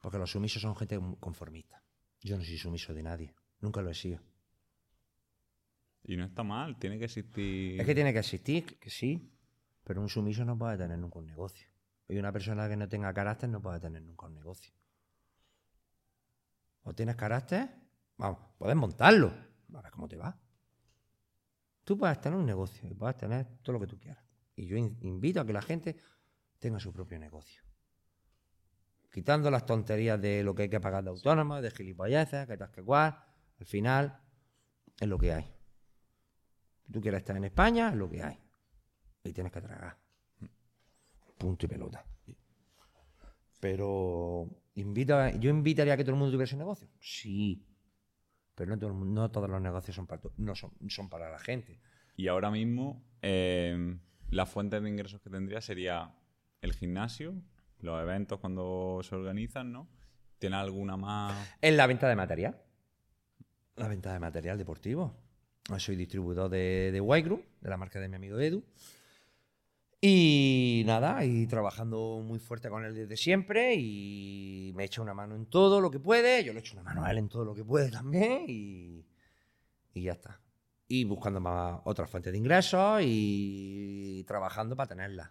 Porque los sumisos son gente conformista. Yo no soy sumiso de nadie. Nunca lo he sido. Y no está mal, tiene que existir... Es que tiene que existir, que sí. Pero un sumiso no puede tener nunca un negocio. Y una persona que no tenga carácter no puede tener nunca un negocio. O tienes carácter, vamos, puedes montarlo. A ver cómo te va. Tú puedes tener un negocio y puedes tener todo lo que tú quieras. Y yo in- invito a que la gente tenga su propio negocio. Quitando las tonterías de lo que hay que pagar de autónomo, de gilipolleces, que tal que cual. Al final, es lo que hay. Tú quieres estar en España, es lo que hay. Y tienes que tragar. Punto y pelota. Pero invita, yo invitaría a que todo el mundo tuviese negocio. Sí. Pero no, todo no todos los negocios son para, no son, son para la gente. Y ahora mismo, eh, la fuente de ingresos que tendría sería el gimnasio, los eventos cuando se organizan, ¿no? ¿Tiene alguna más? En la venta de material. La venta de material deportivo. Soy distribuidor de, de White Group, de la marca de mi amigo Edu. Y nada, y trabajando muy fuerte con él desde siempre. Y me echa una mano en todo lo que puede. Yo le echo una mano a él en todo lo que puede también. Y, y ya está. Y buscando más otras fuentes de ingresos y trabajando para tenerlas.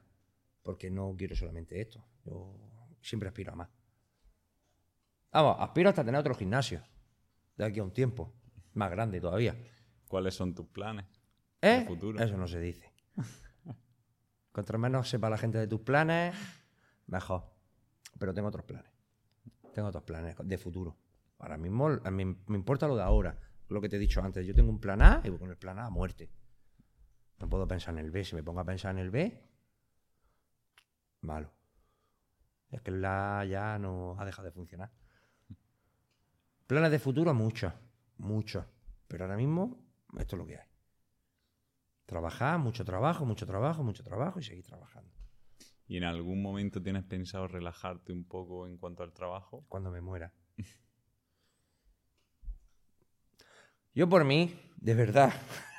Porque no quiero solamente esto. Yo siempre aspiro a más. Vamos, aspiro hasta tener otro gimnasio. De aquí a un tiempo. Más grande todavía. ¿Cuáles son tus planes? ¿Eh? De futuro. Eso no se dice. Contra menos sepa la gente de tus planes, mejor. Pero tengo otros planes. Tengo otros planes de futuro. Ahora mismo a mí me importa lo de ahora. Lo que te he dicho antes. Yo tengo un plan A y voy con el plan A a muerte. No puedo pensar en el B. Si me pongo a pensar en el B, malo. Es que el A ya no ha dejado de funcionar. Planes de futuro, muchos. Muchos. Pero ahora mismo, esto es lo que hay. Trabajar, mucho trabajo, mucho trabajo, mucho trabajo y seguir trabajando. ¿Y en algún momento tienes pensado relajarte un poco en cuanto al trabajo? Cuando me muera. Yo por mí, de verdad.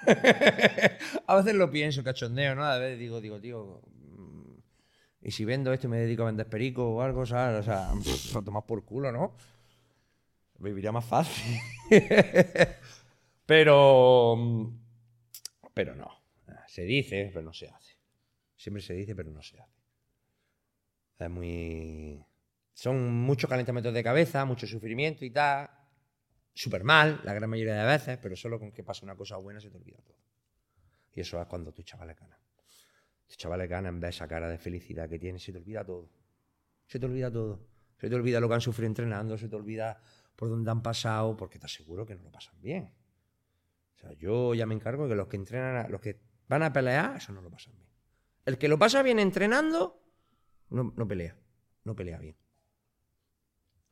a veces lo pienso, cachondeo, ¿no? A veces digo, digo, tío. Mm, y si vendo esto y me dedico a vender perico o algo, ¿sabes? O sea, lo tomas por culo, ¿no? Viviría más fácil. pero. Pero no. Se dice, pero no se hace. Siempre se dice, pero no se hace. Es muy. Son muchos calentamientos de cabeza, mucho sufrimiento y tal súper mal la gran mayoría de veces, pero solo con que pasa una cosa buena se te olvida todo. Y eso es cuando tu chaval le gana. Tu chaval le gana en vez de esa cara de felicidad que tiene, se te olvida todo. Se te olvida todo. Se te olvida lo que han sufrido entrenando, se te olvida por dónde han pasado, porque te aseguro que no lo pasan bien. Sea, yo ya me encargo de que los que entrenan, los que van a pelear, eso no lo pasan bien. El que lo pasa bien entrenando, no, no pelea. No pelea bien.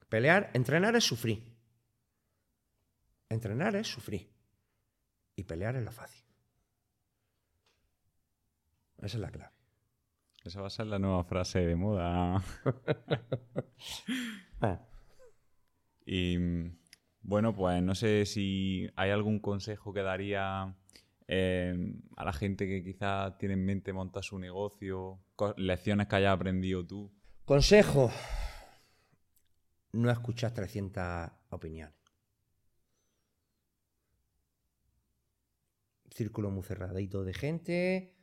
Pelear, entrenar es sufrir. Entrenar es sufrir y pelear es lo fácil. Esa es la clave. Esa va a ser la nueva frase de moda. Ah. Y bueno, pues no sé si hay algún consejo que daría eh, a la gente que quizás tiene en mente montar su negocio, lecciones que hayas aprendido tú. Consejo, no escuchar 300 opiniones. círculo muy cerradito de gente,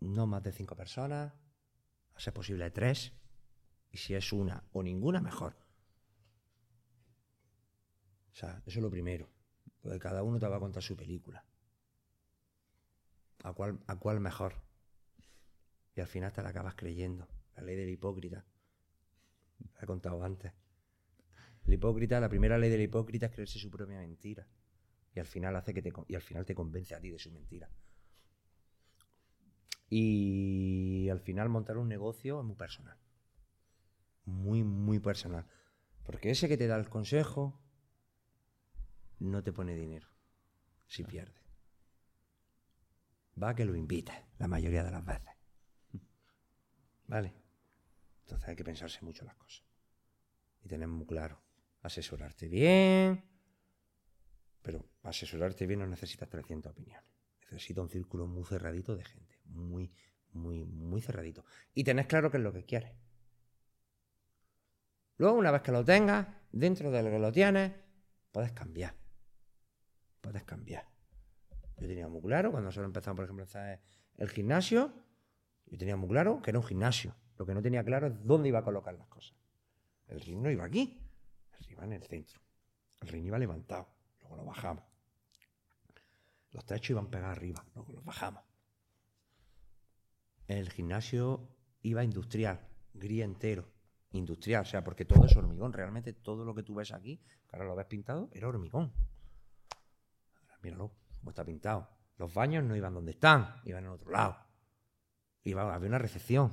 no más de cinco personas, a ser posible tres, y si es una o ninguna, mejor. O sea, eso es lo primero, porque cada uno te va a contar su película. ¿A cuál, a cuál mejor? Y al final te la acabas creyendo. La ley del hipócrita. La he contado antes. El hipócrita, la primera ley del hipócrita es creerse su propia mentira y al final hace que te y al final te convence a ti de su mentira. Y al final montar un negocio es muy personal. Muy, muy personal. Porque ese que te da el consejo no te pone dinero si pierde. Va a que lo invite la mayoría de las veces. ¿Vale? Entonces hay que pensarse mucho las cosas. Y tener muy claro. Asesorarte bien, pero asesorarte bien no necesitas 300 opiniones. Necesitas un círculo muy cerradito de gente. Muy, muy, muy cerradito. Y tenés claro qué es lo que quieres. Luego, una vez que lo tengas, dentro de lo que lo tienes, puedes cambiar. Puedes cambiar. Yo tenía muy claro, cuando nosotros empezamos, por ejemplo, el gimnasio, yo tenía muy claro que era un gimnasio. Lo que no tenía claro es dónde iba a colocar las cosas. El ring no iba aquí, el ring iba en el centro. El ring iba levantado lo bajamos. Los techos iban pegados arriba, luego los bajamos. El gimnasio iba industrial, gris entero, industrial, o sea, porque todo es hormigón. Realmente todo lo que tú ves aquí, que ahora lo ves pintado, era hormigón. Míralo, cómo está pintado. Los baños no iban donde están, iban en otro lado. Iba, había una recepción.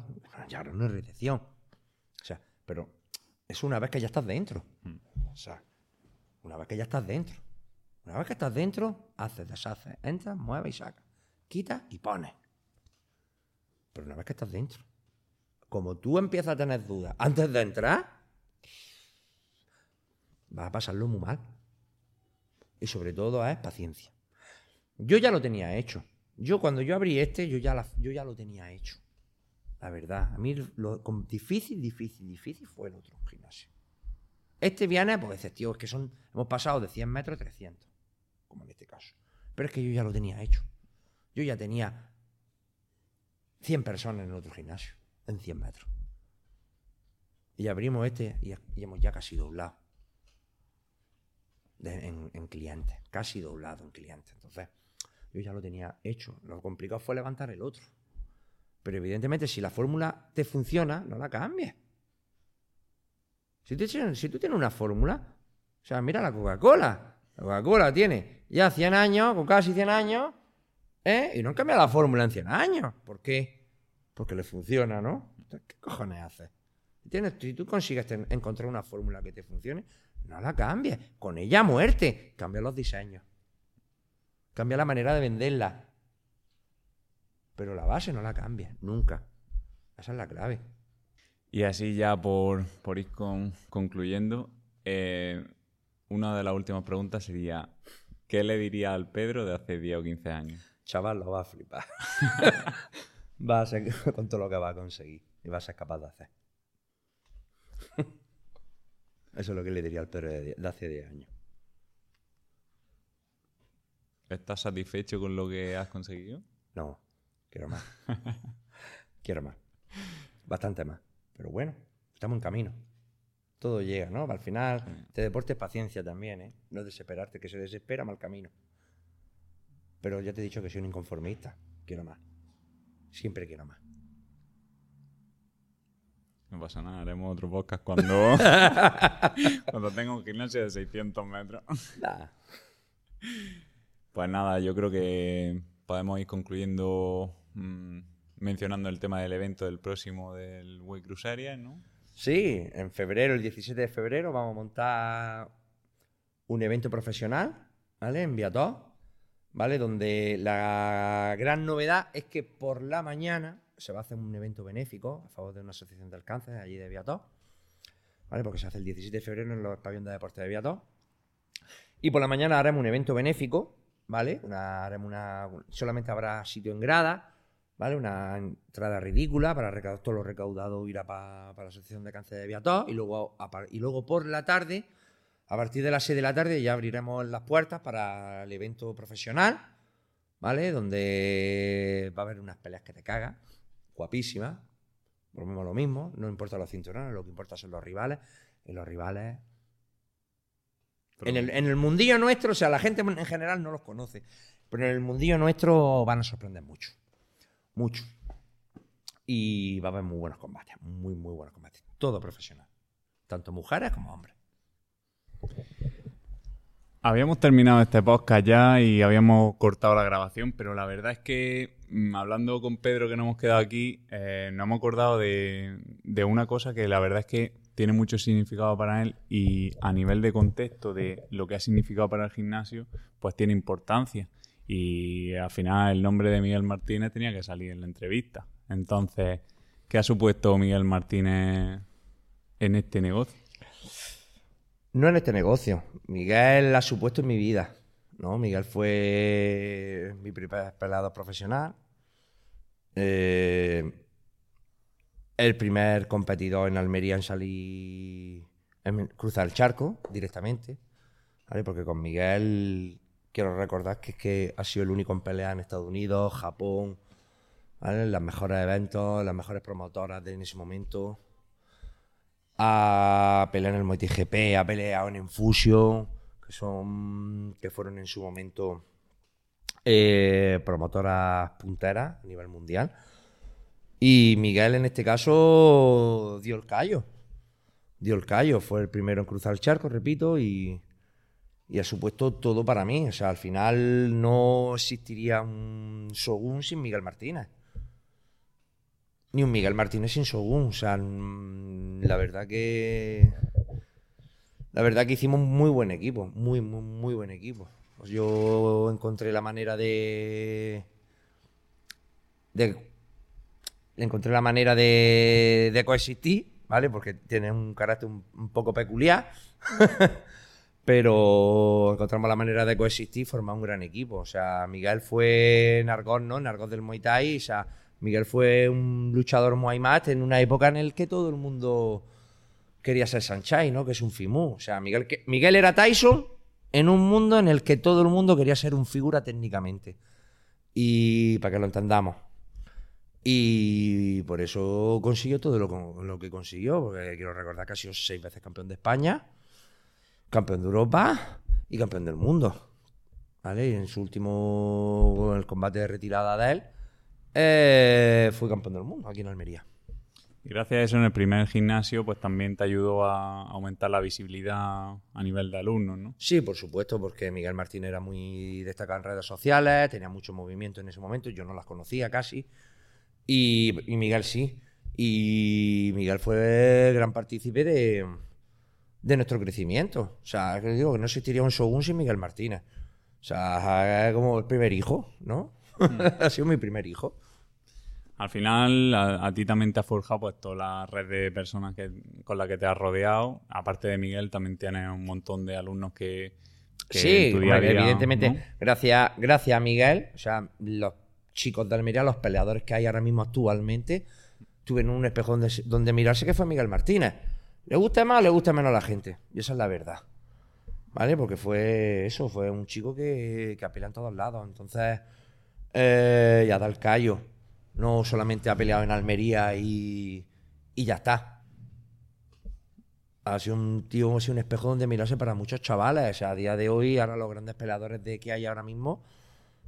Ya no es recepción. O sea, pero es una vez que ya estás dentro. O sea, una vez que ya estás dentro. Una vez que estás dentro, haces, deshaces, entras, mueves y sacas. Quitas y pones. Pero una vez que estás dentro, como tú empiezas a tener dudas antes de entrar, vas a pasarlo muy mal. Y sobre todo es paciencia. Yo ya lo tenía hecho. Yo cuando yo abrí este, yo ya, yo ya lo tenía hecho. La verdad, a mí lo difícil, difícil, difícil fue el otro gimnasio. Este viene, pues dices, tío, es que son, hemos pasado de 100 metros a 300 como en este caso. Pero es que yo ya lo tenía hecho. Yo ya tenía 100 personas en otro gimnasio, en 100 metros. Y abrimos este y, hemos ya casi doblado en, en clientes, casi doblado en clientes. Entonces, yo ya lo tenía hecho. Lo complicado fue levantar el otro. Pero evidentemente, si la fórmula te funciona, no la cambies. Si, si tú tienes una fórmula, o sea, mira la Coca-Cola. La Coca-Cola tiene ya 100 años, con casi 100 años, ¿eh? y no han cambiado la fórmula en 100 años. ¿Por qué? Porque le funciona, ¿no? ¿Qué cojones haces? Si tú consigues encontrar una fórmula que te funcione, no la cambies. Con ella muerte. Cambia los diseños. Cambia la manera de venderla. Pero la base no la cambia, nunca. Esa es la clave. Y así ya por, por ir concluyendo, eh, una de las últimas preguntas sería, ¿qué le diría al Pedro de hace 10 o 15 años? Chaval, lo va a flipar. va a ser con todo lo que va a conseguir y va a ser capaz de hacer. Eso es lo que le diría al Pedro de, hace 10 años. ¿Estás satisfecho con lo que has conseguido? No, quiero más. quiero más. Bastante más. Pero bueno, estamos en camino. Todo llega, ¿no? Al final, te deporte paciencia también, ¿eh? No desesperarte, que se desespera mal camino. Pero ya te he dicho que soy un inconformista. Quiero más. Siempre quiero más. No pasa nada, haremos otro podcast cuando, cuando tenga un gimnasio de 600 metros. Pues nada, yo creo que podemos ir concluyendo mm, mencionando el tema del evento del próximo del Way Cruise ¿no? Sí, en febrero, el 17 de febrero, vamos a montar un evento profesional, ¿vale? En Viató, ¿vale? Donde la gran novedad es que por la mañana se va a hacer un evento benéfico a favor de una asociación del cáncer allí de Viató, ¿vale? Porque se hace el 17 de febrero en los pabellones de deporte de Viató. Y por la mañana haremos un evento benéfico, ¿vale? Haremos una, solamente habrá sitio en grada, ¿vale? Una entrada ridícula para recaudar todo lo recaudado irá para, la Asociación de Cáncer de Viató y luego, y luego por la tarde, a partir de las 6 de la tarde ya abriremos las puertas para el evento profesional, ¿vale? Donde va a haber unas peleas que te cagas, guapísimas, volvemos lo mismo, no importa los cinturones, lo que importa son los rivales, y los rivales... En el, en el mundillo nuestro, o sea, la gente en general no los conoce, pero en el mundillo nuestro van a sorprender mucho mucho. Y va a haber muy buenos combates, muy, muy buenos combates. Todo profesional, tanto mujeres como hombres. Habíamos terminado este podcast ya y habíamos cortado la grabación, pero la verdad es que mm, hablando con Pedro que nos hemos quedado aquí, eh, nos hemos acordado de, de, una cosa que la verdad es que tiene mucho significado para él y a nivel de contexto de lo que ha significado para el gimnasio, pues tiene importancia. Y al final el nombre de Miguel Martínez tenía que salir en la entrevista. Entonces, ¿qué ha supuesto Miguel Martínez en este negocio? No en este negocio. Miguel ha supuesto en mi vida. ¿no? Miguel fue mi primer pelado profesional. Eh, el primer competidor en Almería en salir, en cruzar el charco directamente. Porque con Miguel quiero recordar que, es que ha sido el único en pelea en Estados Unidos, Japón, ¿vale? Las mejores eventos, las mejores promotoras de en ese momento. Ha peleado en el MotoGP, ha peleado en Infusion, que son que fueron en su momento eh, promotoras punteras a nivel mundial. Y Miguel en este caso dio el callo. Dio el callo, fue el primero en cruzar el charco, repito, y, y ha supuesto todo para mí. O sea, al final no existiría un Shogun sin Miguel Martínez. Ni un Miguel Martínez sin Shogun. O sea, mm, la verdad que. La verdad que hicimos muy buen equipo. Muy, muy, muy buen equipo. Pues yo encontré la manera de. de encontré la manera de, de coexistir, ¿vale? Porque tiene un carácter un poco peculiar. pero encontramos la manera de coexistir y formar un gran equipo. O sea, Miguel fue Nargos, ¿no? Nargos del Muay Thai. O sea, Miguel fue un luchador Muay Mat en una época en la que todo el mundo quería ser Sanchai, ¿no? Que es un Fimu. O sea, Miguel, Miguel era Tyson en un mundo en el que todo el mundo quería ser un figura técnicamente. Y para que lo entendamos. Y por eso consiguió todo lo, lo que consiguió, porque quiero recordar que ha sido seis veces campeón de España campeón de Europa y campeón del mundo. ¿Vale? Y en su último el combate de retirada de él, eh, fue campeón del mundo aquí en Almería. Y gracias a eso en el primer gimnasio, pues también te ayudó a aumentar la visibilidad a nivel de alumnos, ¿no? Sí, por supuesto, porque Miguel Martín era muy destacado en redes sociales, tenía mucho movimiento en ese momento, yo no las conocía casi, y Miguel sí. Y Miguel fue gran partícipe de, de nuestro crecimiento. O sea, que digo que no existiría un Shogun sin Miguel Martínez. O sea, es como el primer hijo, ¿no? Mm. ha sido mi primer hijo. Al final, a, ti también te ha forjado pues toda la red de personas que, con la que te has rodeado. Aparte de Miguel, también tienes un montón de alumnos que, sí, evidentemente, gracias, gracias a Miguel, o sea, los chicos de Almería, los peleadores que hay ahora mismo actualmente, tuvieron un espejo donde, donde mirarse que fue Miguel Martínez. Le gusta más o le gusta menos a la gente. Y esa es la verdad. ¿Vale? Porque fue eso, fue un chico que, que apela en todos lados. Entonces, eh, ya da el callo. No solamente ha peleado en Almería y, y ya está. Ha sido un tío, ha sido un espejo donde mirarse para muchos chavales. O sea, a día de hoy, ahora los grandes peleadores de que hay ahora mismo,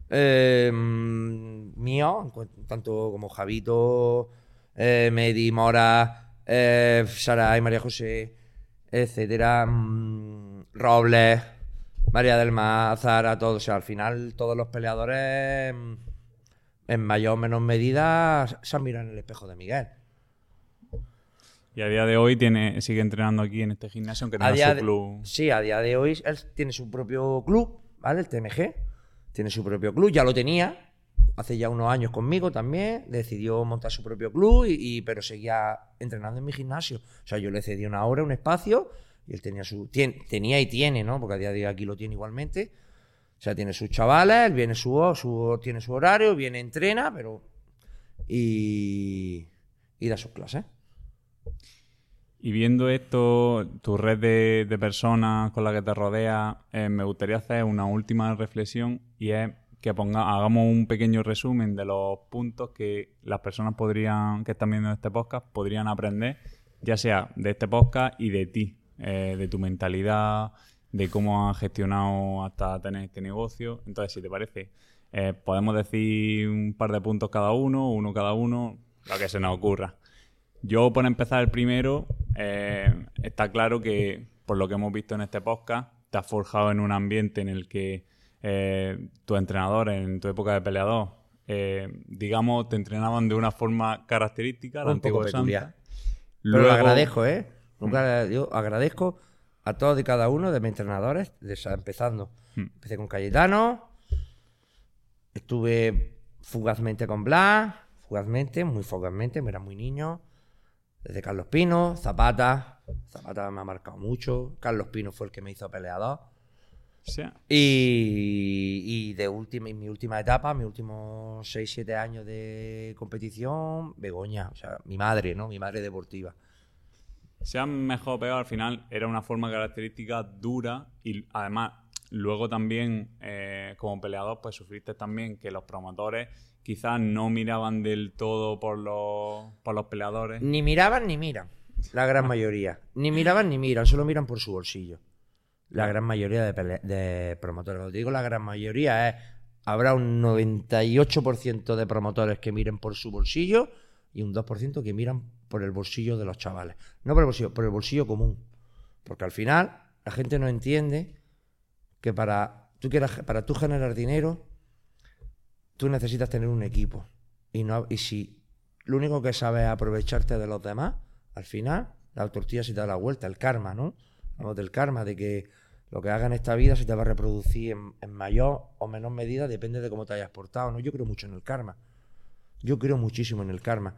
eh, mío, tanto como Javito, eh, Medi, Mora, eh, Sara y María José, etcétera, mm, Robles, María del Mar, Zara, todos. O sea, al final todos los peleadores, mm, en mayor o menor medida, se han mirado en el espejo de Miguel. Y a día de hoy tiene, sigue entrenando aquí en este gimnasio, aunque no es su club. sí, a día de hoy él tiene su propio club, ¿vale? El TMG. Tiene su propio club, ya lo tenía, hace ya unos años conmigo también, decidió montar su propio club, y, pero seguía entrenando en mi gimnasio. O sea, yo le cedí una hora, un espacio, y él tenía su. tenía y tiene, ¿no? Porque a día de hoy aquí lo tiene igualmente. O sea, tiene sus chavales, viene su, tiene su horario, viene, entrena, pero. Y. y da sus clases. Y viendo esto, tu red de, personas con la que te rodea, eh, me gustaría hacer una última reflexión y es que ponga, hagamos un pequeño resumen de los puntos que las personas podrían, que están viendo este podcast, podrían aprender, ya sea de este podcast y de ti, eh, de tu mentalidad, de cómo has gestionado hasta tener este negocio. Entonces, si te parece, eh, podemos decir un par de puntos cada uno, uno cada uno, lo que se nos ocurra. Yo, por empezar el primero, eh, está claro que, por lo que hemos visto en este podcast, te has forjado en un ambiente en el que eh, tus entrenadores en tu época de peleador, eh, digamos, te entrenaban de una forma característica, un poco peculiar. Pero lo agradezco, ¿eh? yo agradezco a todos y cada uno de mis entrenadores, empezando. Hmm. Empecé con Cayetano, estuve fugazmente con Blas, fugazmente, muy fugazmente, me era muy niño. Desde Carlos Pino, Zapata, Zapata me ha marcado mucho. Carlos Pino fue el que me hizo peleador. Y, de última, mi última etapa, mis últimos 6-7 años de competición, Begoña, o sea, mi madre, ¿no? Mi madre deportiva. Sea mejor o peor, al final era una forma característica dura y además luego también eh, como peleador pues sufriste también que los promotores quizás no miraban del todo por los, por los peleadores. Ni miraban ni miran, la gran mayoría. Ni miraban ni miran, solo miran por su bolsillo la gran mayoría de, promotores. Lo digo la gran mayoría es, habrá un 98% de promotores que miren por su bolsillo y un 2% que miran por el bolsillo de los chavales. No por el bolsillo, por el bolsillo común. Porque al final la gente no entiende que para tú, quieras, para tú generar dinero, tú necesitas tener un equipo. Y, no, y si lo único que sabes es aprovecharte de los demás, al final la tortilla se te da la vuelta, el karma, ¿no? Hablamos del karma, de que lo que haga en esta vida se te va a reproducir en, mayor o menor medida, depende de cómo te hayas portado. ¿no? Yo creo mucho en el karma. Yo creo muchísimo en el karma.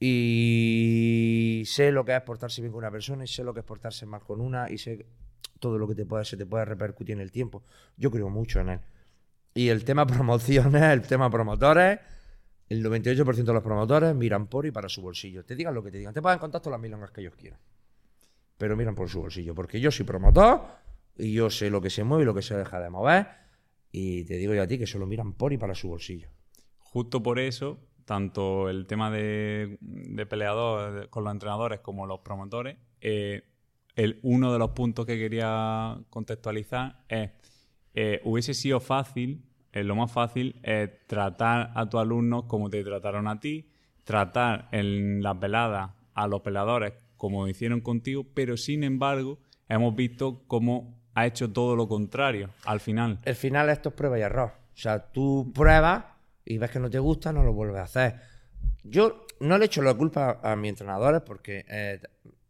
Y sé lo que es portarse bien con una persona, y sé lo que es portarse mal con una, y sé todo lo que te puede, se te puede repercutir en el tiempo. Yo creo mucho en él. Y el tema promociones, el tema promotores, el 98% de los promotores miran por y para su bolsillo. Te digan lo que te digan. Te pagan contacto las milongas que ellos quieran. Pero miran por su bolsillo. Porque yo soy promotor y yo sé lo que se mueve y lo que se deja de mover. Y te digo yo a ti que solo miran por y para su bolsillo. Justo por eso, tanto el tema de, peleador con los entrenadores como los promotores, eh, el, uno de los puntos que quería contextualizar es, eh, hubiese sido fácil, eh, lo más fácil es tratar a tus alumnos como te trataron a ti, tratar en las veladas a los peleadores como hicieron contigo, pero sin embargo hemos visto cómo ha hecho todo lo contrario al final. El final esto es prueba y error. O sea, tú pruebas y ves que no te gusta, no lo vuelves a hacer. Yo no le echo la culpa a mis entrenadores porque eh,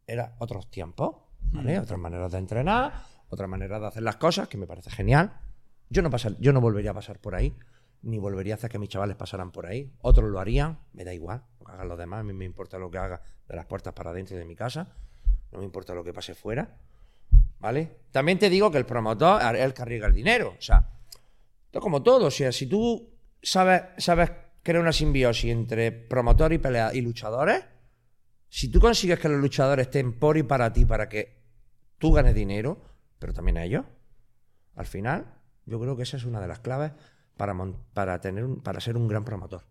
era otros tiempos, ¿vale? Mm. Otras maneras de entrenar, otra manera de hacer las cosas, que me parece genial. Yo no, pasar, yo no volvería a pasar por ahí. ni volvería a hacer que mis chavales pasaran por ahí. Otros lo harían, me da igual, lo que hagan los demás, a mí me importa lo que haga de las puertas para dentro de mi casa, no me importa lo que pase fuera, ¿vale? También te digo que el promotor es el que arriesga el dinero, o sea, esto como todo, o sea, si tú sabes, sabes crear una simbiosis entre promotor y pelea y luchadores, si tú consigues que los luchadores estén por y para ti, para que tú ganes dinero, pero también ellos, al final, yo creo que esa es una de las claves para, para, tener para ser un gran promotor.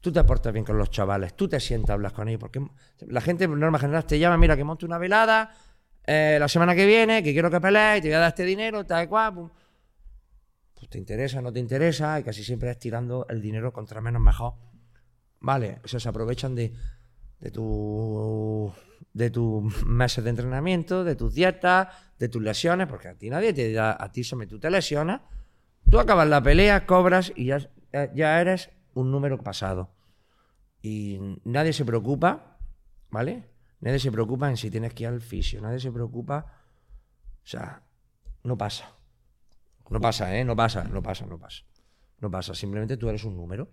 Tú te portas bien con los chavales, tú te sientas, hablas con ellos, porque la gente, por norma general, te llama, mira, que monte una velada eh, la semana que viene, que quiero que pelees, te voy a dar este dinero, tal cual. Pues te interesa, no te interesa, y casi siempre es tirando el dinero contra menos mejor. Vale, o sea, se aprovechan de, de tu de tus meses de entrenamiento, de tus dietas, de tus lesiones, porque a ti nadie te da, a ti se tú te lesionas, tú acabas la pelea, cobras y ya, ya eres un número pasado. Y nadie se preocupa, ¿vale? Nadie se preocupa en si tienes que ir al fisio, nadie se preocupa, o sea, no pasa. No pasa, ¿eh? No pasa, no pasa, no pasa. No pasa, simplemente tú eres un número.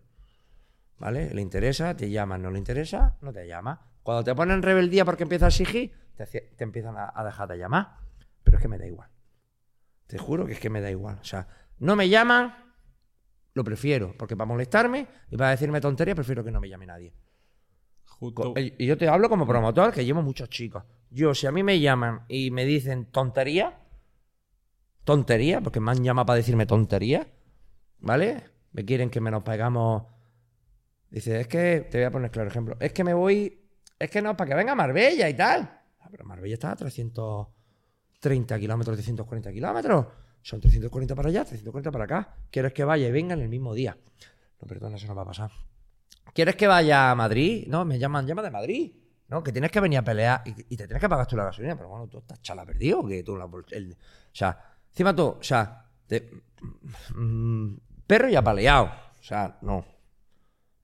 ¿Vale? Le interesa, te llama, no le interesa, no te llama. Cuando te ponen rebeldía porque empiezas a exigir, te, empiezan a, dejar de llamar. Pero es que me da igual. Te juro que es que me da igual. O sea, no me llaman, lo prefiero. Porque para molestarme y para decirme tonterías, prefiero que no me llame nadie. Y yo te hablo como promotor, que llevo muchos chicos. Yo, si a mí me llaman y me dicen tontería, tontería, porque me han llamado para decirme tontería, ¿vale? Me quieren que me nos pegamos. Dice, es que, te voy a poner claro ejemplo, es que me voy es que no, para que venga Marbella y tal. Ah, pero Marbella está a 330 kilómetros, 340 kilómetros. Son 340 para allá, 340 para acá. ¿Quieres que vaya y venga en el mismo día? No, perdona, eso no va a pasar. ¿Quieres que vaya a Madrid? No, me llaman, llama de Madrid. No, que tienes que venir a pelear y, te tienes que pagar tú la gasolina. Pero bueno, tú estás chala perdido. Que tú la, o sea, encima tú, o sea, mm, perro ya paleado. O sea, no.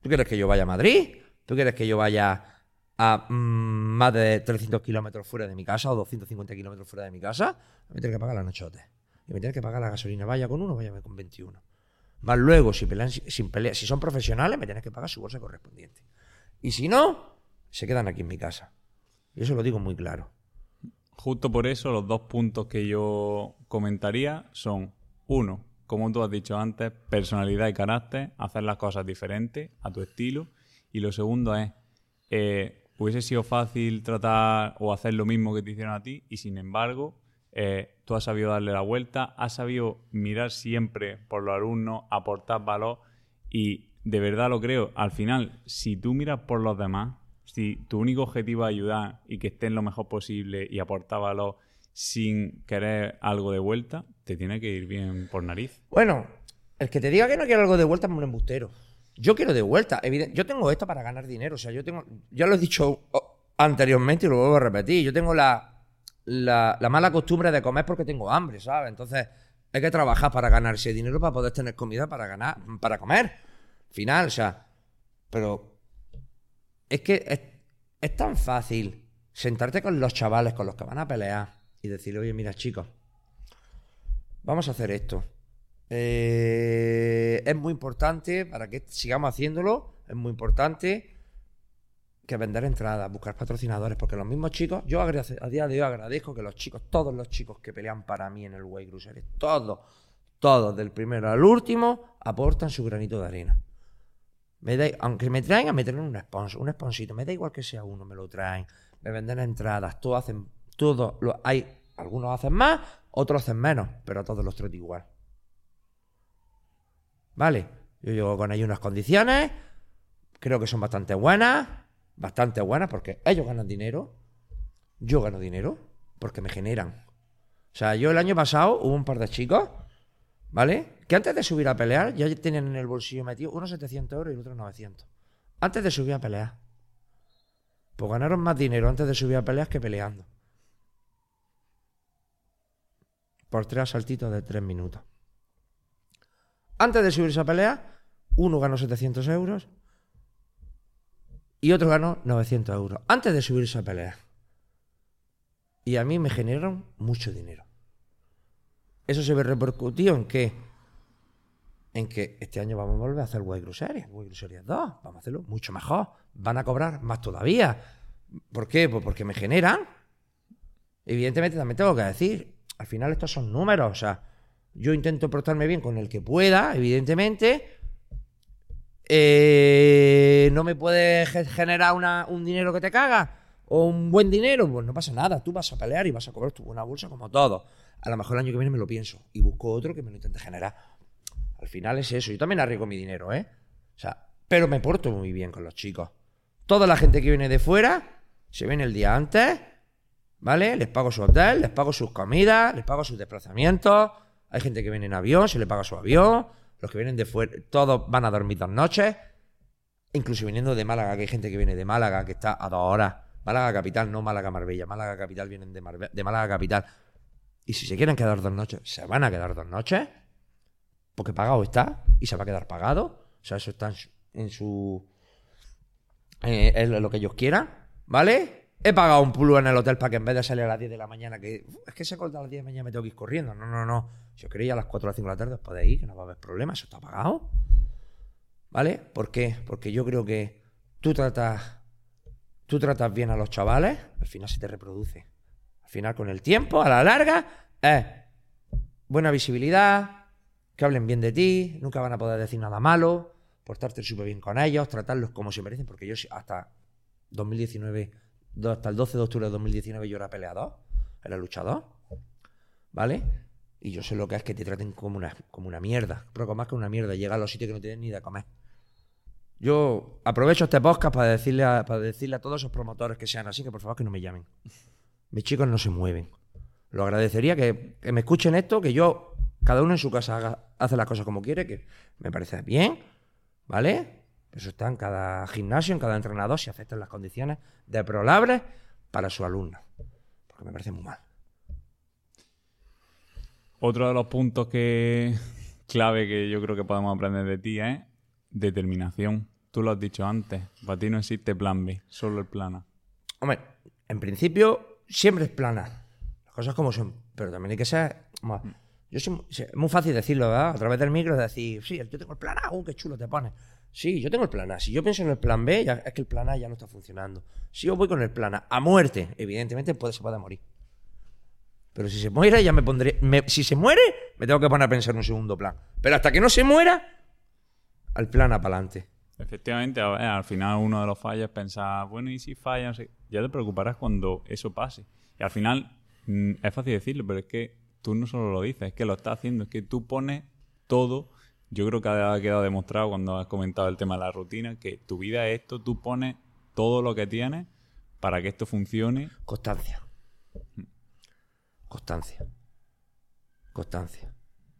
¿Tú quieres que yo vaya a Madrid? ¿Tú quieres que yo vaya a mm, más de 300 kilómetros fuera de mi casa o 250 kilómetros fuera de mi casa, me tiene que pagar la nochote. Y me tiene que pagar la gasolina. Vaya con uno, vaya con 21. Más luego, si, pelean, sin pelea, si son profesionales, me tienes que pagar su bolsa correspondiente. Y si no, se quedan aquí en mi casa. Y eso lo digo muy claro. Justo por eso, los dos puntos que yo comentaría son, uno, como tú has dicho antes, personalidad y carácter, hacer las cosas diferentes a tu estilo. Y lo segundo es, eh, hubiese sido fácil tratar o hacer lo mismo que te hicieron a ti y sin embargo eh, tú has sabido darle la vuelta, has sabido mirar siempre por los alumnos, aportar valor y de verdad lo creo, al final si tú miras por los demás, si tu único objetivo es ayudar y que estén lo mejor posible y aportar valor sin querer algo de vuelta, te tiene que ir bien por nariz. Bueno, el que te diga que no quiere algo de vuelta es un embustero. Yo quiero de vuelta. yo tengo esto para ganar dinero. O sea, yo tengo. Ya lo he dicho anteriormente y lo vuelvo a repetir. Yo tengo la, la, mala costumbre de comer porque tengo hambre, ¿sabes? Entonces, hay que trabajar para ganar ese dinero para poder tener comida para ganar, para comer. Final, o sea. Pero. Es que es, tan fácil sentarte con los chavales con los que van a pelear y decirle, oye, mira, chicos, vamos a hacer esto eh, es muy importante para que sigamos haciéndolo. Es muy importante que vender entradas, buscar patrocinadores, porque los mismos chicos, yo a día de hoy agradezco que los chicos, todos los chicos que pelean para mí en el Way Cruiser, todos, todos, del primero al último, aportan su granito de arena. Me da, aunque me traigan, me traen un sponsor, un sponsorito, me da igual que sea uno, me lo traen, me venden entradas, todos hacen, todo, lo, hay, algunos hacen más, otros hacen menos, pero a todos los trato igual. ¿Vale? Yo llego con ellos unas condiciones, creo que son bastante buenas, bastante buenas porque ellos ganan dinero, yo gano dinero porque me generan. O sea, yo el año pasado hubo un par de chicos, ¿vale? Que antes de subir a pelear ya tenían en el bolsillo metido unos 700 euros y otros 900. Antes de subir a pelear. Pues ganaron más dinero antes de subir a pelear que peleando. Por tres saltitos de tres minutos. Antes de subirse a pelea, uno ganó 700 euros y otro ganó 900 euros. Antes de subirse a pelea. Y a mí me generaron mucho dinero. Eso se ve repercutido en qué? En que este año vamos a volver a hacer Way Cruiseries, Way Cruiseries 2, vamos a hacerlo mucho mejor, van a cobrar más todavía. ¿Por qué? Pues porque me generan. Evidentemente también tengo que decir, al final estos son números, o sea, yo intento portarme bien con el que pueda, evidentemente. Eh, no me puedes generar un dinero que te caga o un buen dinero, pues no pasa nada. Tú vas a pelear y vas a cobrar tu buena bolsa como todo. A lo mejor el año que viene me lo pienso y busco otro que me lo intente generar. Al final es eso. Yo también arriesgo mi dinero, ¿eh? O sea, pero me porto muy bien con los chicos. Toda la gente que viene de fuera se viene el día antes, ¿vale? Les pago su hotel, les pago sus comidas, les pago sus desplazamientos. Hay gente que viene en avión, se le paga su avión. Los que vienen de fuera, todos van a dormir dos noches. Incluso viniendo de Málaga, que hay gente que viene de Málaga, que está a dos horas. Málaga capital, no Málaga Marbella. Málaga capital vienen de, de Málaga capital. Y si se quieren quedar dos noches, se van a quedar dos noches. Porque pagado está y se va a quedar pagado. O sea, eso está en su. En, eh, lo que ellos quieran, ¿vale? He pagado un pulo en el hotel para que en vez de salir a las 10 de la mañana, que es que se corta a las 10 de la mañana me tengo que ir corriendo. No, no, no. Si os queréis a las 4 o las 5 de la tarde os podéis ir, que no va a haber problema, eso está pagado. ¿Vale? ¿Por qué? Porque yo creo que tú tratas, tú tratas bien a los chavales, al final se te reproduce. Al final, con el tiempo, a la larga, es buena visibilidad, que hablen bien de ti, nunca van a poder decir nada malo, portarte súper bien con ellos, tratarlos como se merecen, porque yo hasta 2019, hasta el 12 de octubre de 2019 yo era peleador, era luchador, ¿vale? Y yo sé lo que es que te traten como una, como una mierda. Pero más que una mierda. Llega a los sitios que no tienen ni de comer. Yo aprovecho este podcast para decirle, a, para decirle a todos esos promotores que sean así que por favor que no me llamen. Mis chicos no se mueven. Lo agradecería que, me escuchen esto, que yo, cada uno en su casa haga, hace las cosas como quiere, que me parece bien, ¿vale? Eso está en cada gimnasio, en cada entrenador, si aceptan las condiciones deplorables para su alumno. Porque me parece muy mal. Otro de los puntos que clave que yo creo que podemos aprender de ti es determinación. Tú lo has dicho antes, para ti no existe plan B, solo el plan A. Hombre, en principio siempre es plan A. Las cosas como son, pero también hay que ser... Yo es muy fácil decirlo, ¿verdad? A través del micro decir, sí, yo tengo el plan A, uh, qué chulo te pones. Sí, yo tengo el plan A. Si yo pienso en el plan B, es que el plan A ya no está funcionando. Si yo voy con el plan A a muerte, evidentemente puede, se puede morir. Pero si se muere, ya me pondré. si se muere, me tengo que poner a pensar en un segundo plan. Pero hasta que no se muera, al plan para adelante. Efectivamente, al final uno de los fallos es pensar, bueno, y si falla, ya te preocuparás cuando eso pase. Y al final, mm, es fácil decirlo, pero es que tú no solo lo dices, es que lo estás haciendo, es que tú pones todo. Yo creo que ha quedado demostrado cuando has comentado el tema de la rutina, que tu vida es esto, tú pones todo lo que tienes para que esto funcione. Constancia. Constancia. Constancia.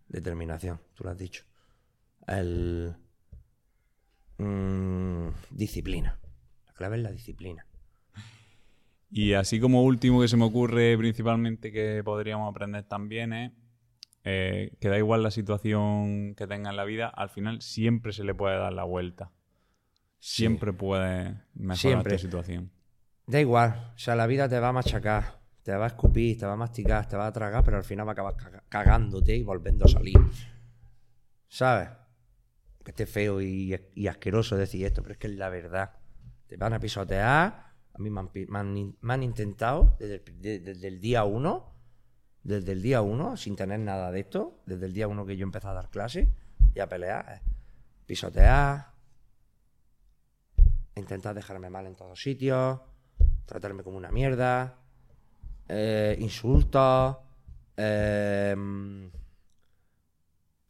Determinación, tú lo has dicho. El... Mm, disciplina. La clave es la disciplina. Y así como último que se me ocurre principalmente que podríamos aprender también es eh, que da igual la situación que tenga en la vida, al final siempre se le puede dar la vuelta. Siempre puede mejorar la situación. Da igual, o sea, la vida te va a machacar te va a escupir, te va a masticar, te va a tragar, pero al final va a acabar cagándote y volviendo a salir. ¿Sabes? Que esté feo y, asqueroso decir esto, pero es que es la verdad. Te van a pisotear. A mí me han, intentado desde el, día uno, desde el día uno, sin tener nada de esto, desde el día uno que yo empecé a dar clases y a pelear, eh, pisotear, intentar dejarme mal en todos sitios, tratarme como una mierda, eh, insultos, em,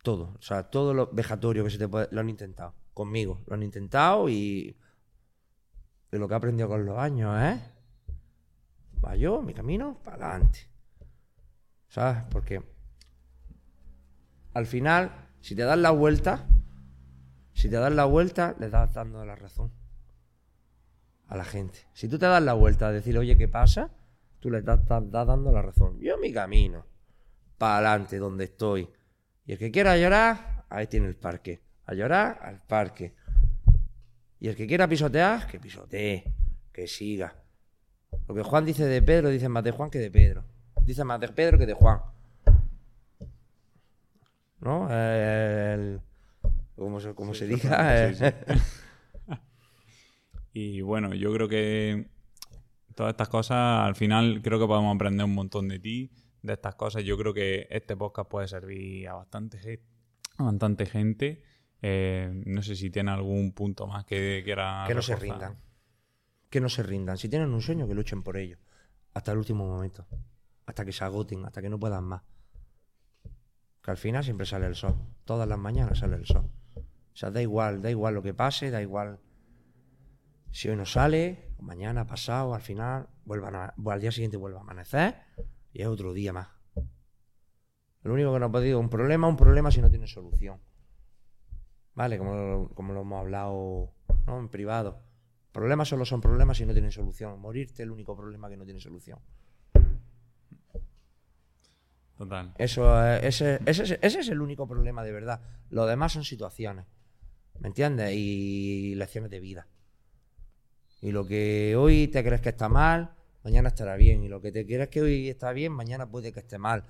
todo. O sea, todo lo vejatorio que se te puede. Lo han intentado. Conmigo. Lo han intentado y. De lo que he aprendido con los años, ¿eh? Va yo, mi camino, para adelante. ¿Sabes? Porque. Al final, si te das la vuelta. Si te das la vuelta, le das dando la razón a la gente. Si tú te das la vuelta a decir, oye, ¿qué pasa? tú le estás, dando la razón. Yo mi camino, para adelante, donde estoy. Y el que quiera llorar, ahí tiene el parque. A llorar, al parque. Y el que quiera pisotear, que pisotee, que siga. Lo que Juan dice de Pedro, dice más de Juan que de Pedro. Dice más de Pedro que de Juan. ¿No? El, como se, como se diga. Sí, sí. y bueno, yo creo que todas estas cosas, al final creo que podemos aprender un montón de ti, de estas cosas. Yo creo que este podcast puede servir a bastante, a bastante gente. Eh, no sé si tiene algún punto más que quiera que no se rindan. Que no se rindan. Si tienen un sueño, que luchen por ello. Hasta el último momento. Hasta que se agoten, hasta que no puedan más. Que al final siempre sale el sol. Todas las mañanas sale el sol. O sea, da igual, da igual lo que pase, da igual si hoy no sale, o mañana, pasado, al final, vuelvan a, al día siguiente vuelve a amanecer y es otro día más. Lo único que nos ha pedido un problema, un problema si no tiene solución. ¿Vale? Como, como lo hemos hablado ¿no? en privado. Problemas solo son problemas si no tienen solución. Morirte es el único problema que no tiene solución. Total. Eso es- ese, ese, es- ese es el único problema de verdad. Lo demás son situaciones. ¿Me entiendes? Y lecciones de vida. Y lo que hoy te crees que está mal, mañana estará bien. Y lo que te crees que hoy está bien, mañana puede que esté mal.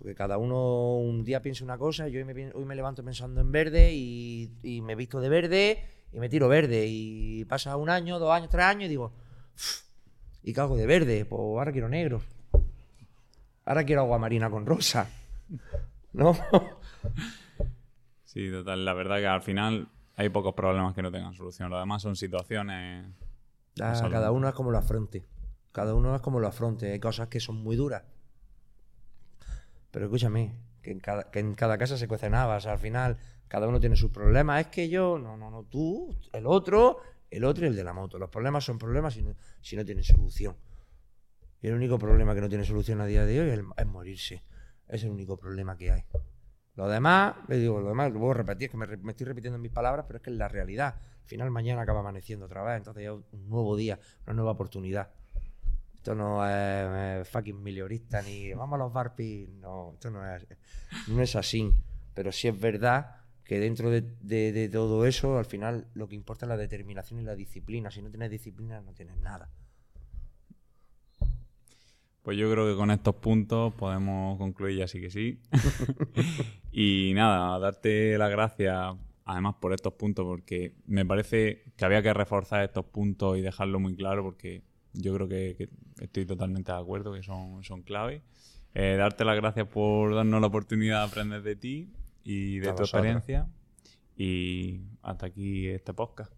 Porque cada uno un día piensa una cosa, yo hoy me, hoy me levanto pensando en verde y, y me visto de verde y me tiro verde. Y pasa un año, dos años, tres años y digo, "Uf, y cago de verde, pues ahora quiero negro. Ahora quiero agua marina con rosa. ¿No? Sí, total. La verdad que al final hay pocos problemas que no tengan solución. Lo demás son situaciones. Salud. cada uno es como lo afronte. Cada uno es como lo afronte. Hay cosas que son muy duras. Pero escúchame, que en cada, que en cada casa se cuecen habas. Al final, cada uno tiene sus problemas. Es que yo, no, no, no, tú, el otro, el otro y el de la moto. Los problemas son problemas si no, si no tienen solución. Y el único problema que no tiene solución a día de hoy es, morirse. Es el único problema que hay. Lo demás, le digo, lo demás, lo vuelvo a repetir, es que me, me estoy repitiendo en mis palabras, pero es que es la realidad. Al final mañana acaba amaneciendo otra vez, entonces ya un nuevo día, una nueva oportunidad. Esto no es, eh, fucking miliorista ni vamos a los barpis, no, esto no es, no es así. Pero sí es verdad que dentro de, de- de todo eso, al final lo que importa es la determinación y la disciplina. Si no tienes disciplina, no tienes nada. Pues yo creo que con estos puntos podemos concluir ya sí que sí. y nada, darte las gracias además por estos puntos porque me parece que había que reforzar estos puntos y dejarlo muy claro porque yo creo que, que estoy totalmente de acuerdo que son, son clave. Eh, darte las gracias por darnos la oportunidad de aprender de ti y de A tu vosotros. experiencia. Y hasta aquí este podcast.